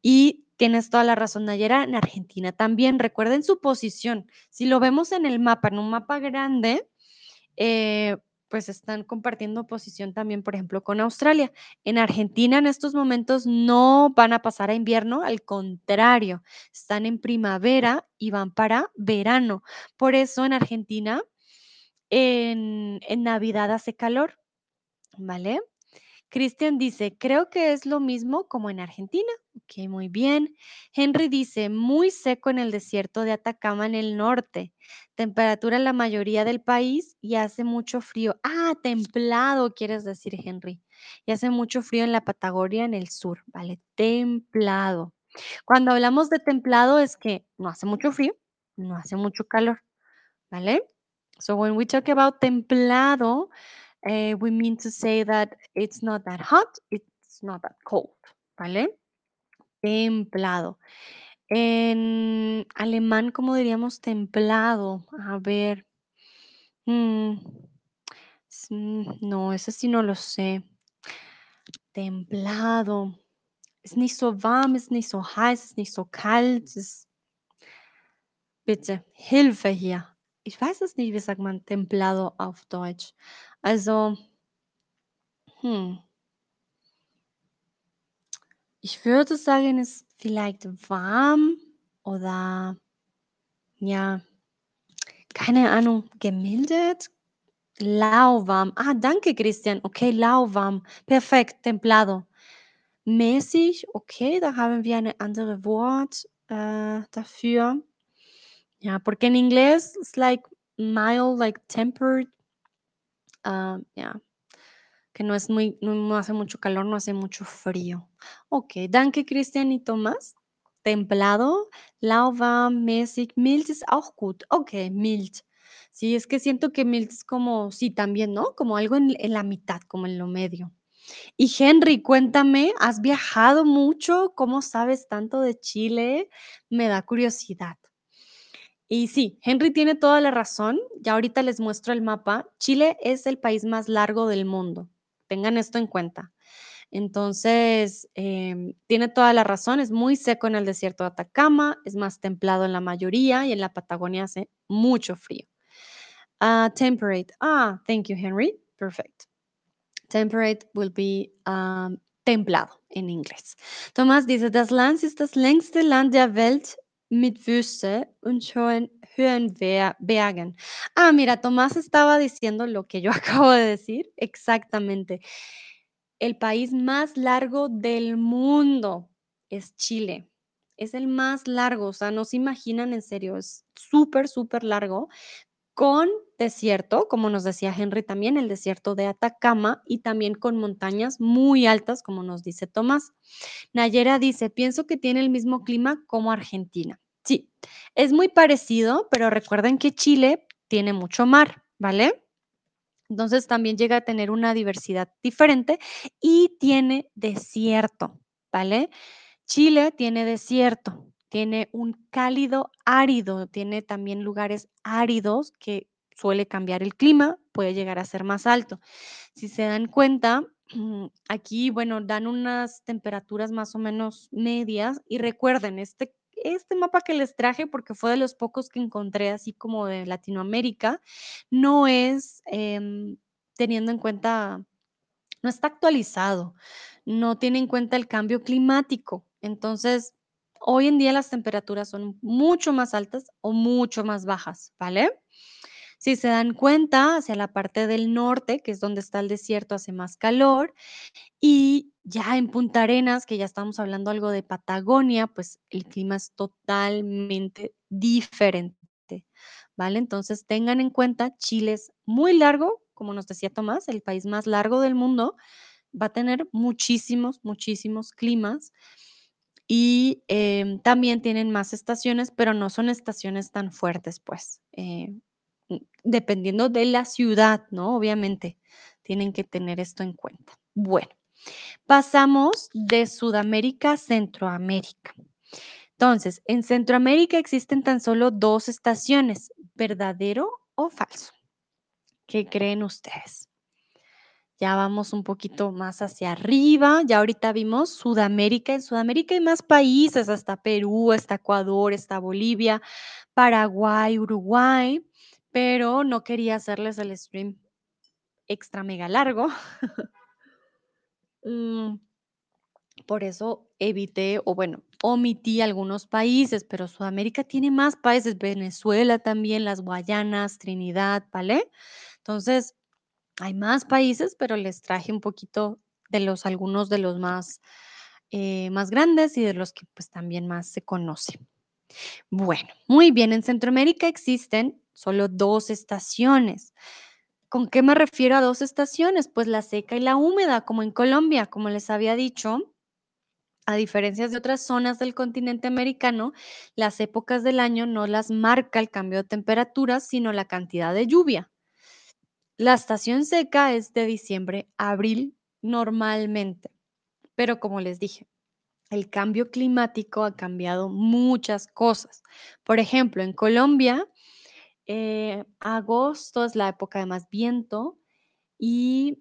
Y tienes toda la razón, Nayera, en Argentina también. Recuerden su posición. Si lo vemos en el mapa, en un mapa grande, eh, pues están compartiendo posición también, por ejemplo, con Australia. En Argentina en estos momentos no van a pasar a invierno, al contrario, están en primavera y van para verano. Por eso en Argentina en, en Navidad hace calor, ¿vale? Cristian dice, creo que es lo mismo como en Argentina. Ok, muy bien. Henry dice, muy seco en el desierto de Atacama en el norte. Temperatura en la mayoría del país y hace mucho frío. Ah, templado, quieres decir, Henry. Y hace mucho frío en la Patagonia en el sur, ¿vale? Templado. Cuando hablamos de templado es que no hace mucho frío, no hace mucho calor, ¿vale? So when we talk about templado, eh, we mean to say that it's not that hot, it's not that cold, ¿vale? Templado. En alemán, ¿cómo diríamos templado? A ver. mm, mm, no, ese sí no lo sé. Templado. Ist nicht so warm, ist nicht so heiß, ist nicht so kalt. Bitte, Hilfe hier. Ich weiß es nicht, wie sagt man templado auf Deutsch. Also, hm. Ich würde sagen, es ist vielleicht warm oder ja, keine Ahnung, gemildert, lauwarm. Ah, danke, Christian. Okay, lauwarm. Perfekt, templado. Mäßig, okay, da haben wir ein anderes Wort äh, dafür. Ja, porque en inglés es like mild, like tempered. Ah, ja, que no es muy, no, hace mucho calor, no hace mucho frío. Ok, danke, Christian y Tomás. Templado, lauwarm, mäßig, mild ist auch gut. Ok, mild. Sí, es que siento que mild es como, sí, también, ¿no? Como algo en, en la mitad, como en lo medio. Y Henry, cuéntame, ¿has viajado mucho? ¿Cómo sabes tanto de Chile? Me da curiosidad. Y sí, Henry tiene toda la razón. Ya ahorita les muestro el mapa. Chile es el país más largo del mundo. Tengan esto en cuenta. Entonces, em, tiene toda la razón. Es muy seco en el desierto de Atacama, es más templado en la mayoría y en la Patagonia hace mucho frío. Ah, temperate. Ah, thank you, Henry. Perfect. Temperate will be um, templado en inglés. Tomás dice, das Land ist das längste Land der Welt mit Wüste und hohen, hohen Ber- Bergen. Ah, mira, Tomás estaba diciendo lo que yo [LAUGHS] acabo de decir. Exactamente. El país más largo del mundo es Chile. Es el más largo, o sea, no se imaginan en serio, es súper, súper largo con desierto, como nos decía Henry también, el desierto de Atacama y también con montañas muy altas, como nos dice Tomás. Nayera dice, pienso que tiene el mismo clima como Argentina. Sí, es muy parecido, pero recuerden que Chile tiene mucho mar, ¿vale? Entonces también llega a tener una diversidad diferente y tiene desierto, ¿vale? Chile tiene desierto, tiene un cálido árido, tiene también lugares áridos que suele cambiar el clima, puede llegar a ser más alto. Si se dan cuenta, [CLEARS THROAT] aquí, bueno, dan unas temperaturas más o menos medias y recuerden, este, este mapa que les traje, porque fue de los pocos que encontré así como de Latinoamérica, no es em, teniendo en cuenta no está actualizado, no tiene en cuenta el cambio climático. Entonces, hoy en día las temperaturas son mucho más altas o mucho más bajas, ¿vale? Si se dan cuenta, hacia la parte del norte, que es donde está el desierto, hace más calor. Y ya en Punta Arenas, que ya estamos hablando algo de Patagonia, pues el clima es totalmente diferente, ¿vale? Entonces tengan en cuenta, Chile es muy largo, como nos decía Tomás, el país más largo del mundo, va a tener muchísimos, muchísimos climas y em, también tienen más estaciones, pero no son estaciones tan fuertes, pues, eh, mm, dependiendo de la ciudad, ¿no? Obviamente, tienen que tener esto en cuenta. Bueno, pasamos de Sudamérica a Centroamérica. Entonces, en Centroamérica existen tan solo dos estaciones, ¿verdadero o falso? ¿Qué creen ustedes? Ya vamos un poquito más hacia arriba. Ya ahorita vimos Sudamérica. En Sudamérica hay más países, hasta Perú, hasta Ecuador, está Bolivia, Paraguay, Uruguay, pero no quería hacerles el stream extra mega largo. [LAUGHS] Mm, por eso evité, o bueno, omití algunos países, pero Sudamérica tiene más países, Venezuela también, las Guayanas, Trinidad, ¿vale? Entonces, hay más países, pero les traje un poquito de los algunos de los más, eh, más grandes y de los que pues también más se conocen. Bueno, muy bien, en Centroamérica existen solo dos estaciones. ¿Con qué me refiero a dos estaciones? Pues la seca y la húmeda, como en Colombia, como les había dicho. A diferencia de otras zonas del continente americano, las épocas del año no las marca el cambio de temperatura, sino la cantidad de lluvia. La estación seca es de diciembre a abril normalmente, pero como les dije, el cambio climático ha cambiado muchas cosas. Por ejemplo, en Colombia, eh, agosto es la época de más viento y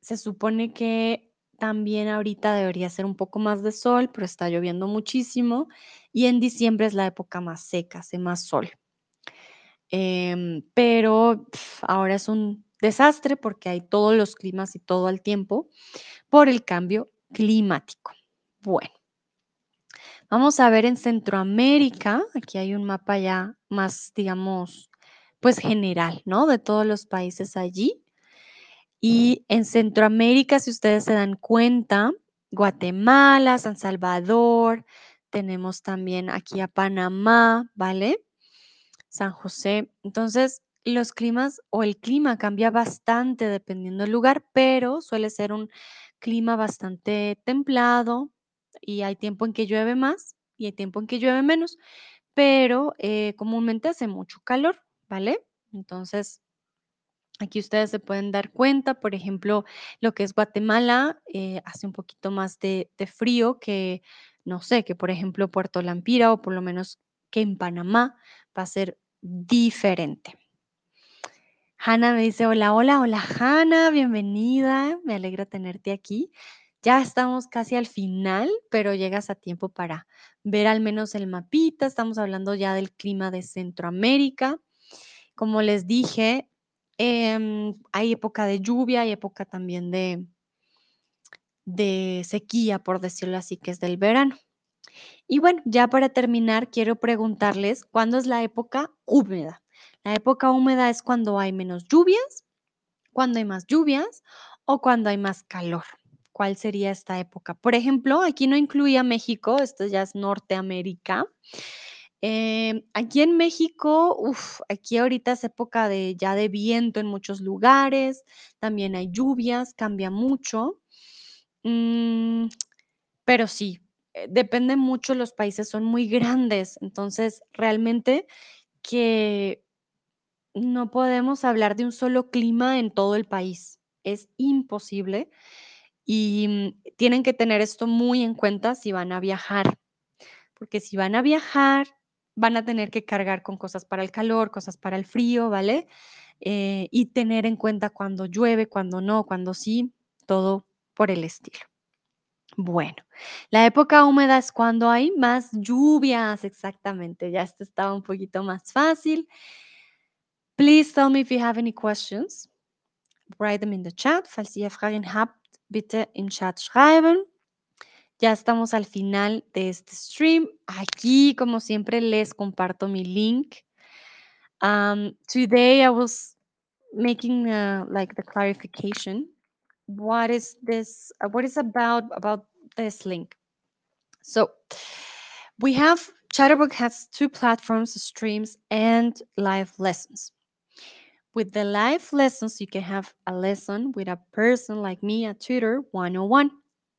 se supone que también ahorita debería ser un poco más de sol, pero está lloviendo muchísimo y en diciembre es la época más seca, hace más sol. Em, pero ahora es un desastre porque hay todos los climas y todo el tiempo por el cambio climático. Bueno, vamos a ver en Centroamérica, aquí hay un mapa ya más, digamos, pues general, ¿no? De todos los países allí. Y en Centroamérica, si ustedes se dan cuenta, Guatemala, San Salvador, tenemos también aquí a Panamá, ¿vale? San José. Entonces, los climas o el clima cambia bastante dependiendo del lugar, pero suele ser un clima bastante templado y hay tiempo en que llueve más y hay tiempo en que llueve menos, pero eh, comúnmente hace mucho calor, ¿vale? Entonces, aquí ustedes se pueden dar cuenta, por ejemplo, lo que es Guatemala eh, hace un poquito más de, de frío que, no sé, que por ejemplo Puerto Lampira o por lo menos que en Panamá va a ser diferente. Hanna me dice, hola, hola, hola Hanna, bienvenida, me alegra tenerte aquí. Ya estamos casi al final, pero llegas a tiempo para ver al menos el mapita. Estamos hablando ya del clima de Centroamérica. Como les dije, Em, hay época de lluvia, hay época también de de sequía, por decirlo así, que es del verano. Y bueno, ya para terminar, quiero preguntarles, ¿cuándo es la época húmeda? La época húmeda es cuando hay menos lluvias, cuando hay más lluvias o cuando hay más calor. ¿Cuál sería esta época? Por ejemplo, aquí no incluía México, esto ya es Norteamérica. Em, aquí en México, uf, aquí ahorita es época de ya de viento en muchos lugares, también hay lluvias, cambia mucho. Mm, pero sí, eh, depende mucho, los países son muy grandes, entonces realmente que no podemos hablar de un solo clima en todo el país, es imposible y mm, tienen que tener esto muy en cuenta si van a viajar, porque si van a viajar, van a tener que cargar con cosas para el calor, cosas para el frío, ¿vale? Eh, y tener en cuenta cuando llueve, cuando no, cuando sí, todo por el estilo. Bueno, la época húmeda es cuando hay más lluvias, exactamente. Ya esto estaba un poquito más fácil. Please tell me if you have any questions. Write them in the chat. Falls ihr Fragen habt, bitte im Chat schreiben. Ya estamos al final de este stream. Aquí, como siempre, les comparto mi link. Um, today I was making uh, like the clarification. What is this? Uh, what is about about this link? So we have Chatterbox has two platforms, streams and live lessons. With the live lessons, you can have a lesson with a person like me, a tutor 101.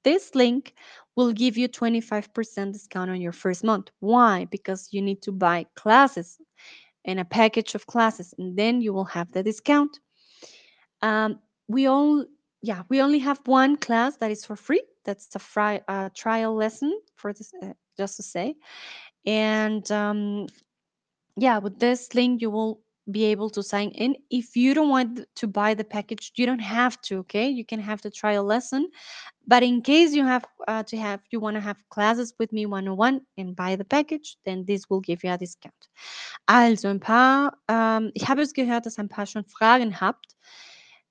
This link will give you 25% discount on your first month. Why? Because you need to buy classes and a package of classes, and then you will have the discount. Um, we all, yeah, we only have one class that is for free. That's a fri- uh, trial lesson for this, uh, just to say. And um, yeah, with this link, you will be able to sign in. If you don't want to buy the package, you don't have to, okay? You can have the trial lesson. But in case you have uh, to have, you want to have classes with me 101 and buy the package, then this will give you a discount. Also ein paar, ähm, ich habe es gehört, dass ein paar schon Fragen habt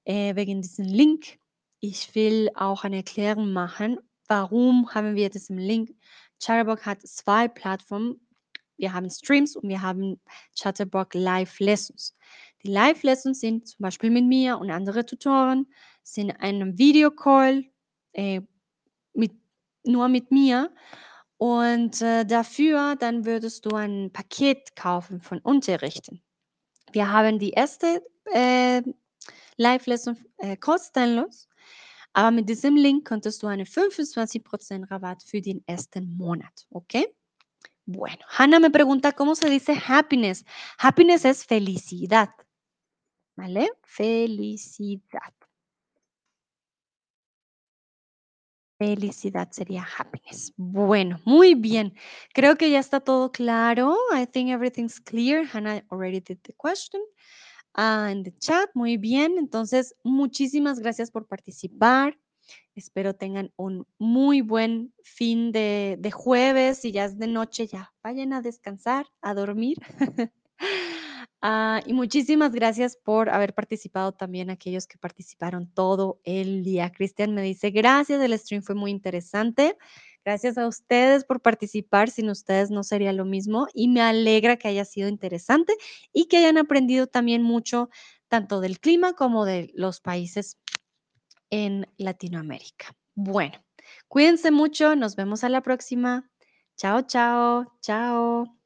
äh, wegen diesem Link. Ich will auch eine Erklärung machen, warum haben wir diesen Link. Chatterbox hat zwei Plattformen. Wir haben Streams und wir haben Chatterbox Live Lessons. Die Live Lessons sind zum Beispiel mit mir und andere Tutoren, sind einem Videocall äh, mit, nur mit mir. Und äh, dafür dann würdest du ein Paket kaufen von Unterrichten. Wir haben die erste äh, Live-Lesson äh, kostenlos, aber mit diesem Link konntest du einen 25% Rabatt für den ersten Monat, ¿ok? Bueno, Hannah me pregunta cómo se dice happiness. Happiness es felicidad, ¿vale? Felicidad. Felicidad sería happiness. Bueno, muy bien. Creo que ya está todo claro. I think everything's clear. Hannah already did the question uh, in the chat. Muy bien. Entonces, muchísimas gracias por participar. Espero tengan un muy buen fin de, jueves. Si ya es de noche, ya vayan a descansar, a dormir. [LAUGHS] Ah, y muchísimas gracias por haber participado también aquellos que participaron todo el día. Cristian me dice, gracias, el stream fue muy interesante. Gracias a ustedes por participar, sin ustedes no sería lo mismo y me alegra que haya sido interesante y que hayan aprendido también mucho tanto del clima como de los países en Latinoamérica. Bueno, cuídense mucho, nos vemos a la próxima. Chao, chao, chao.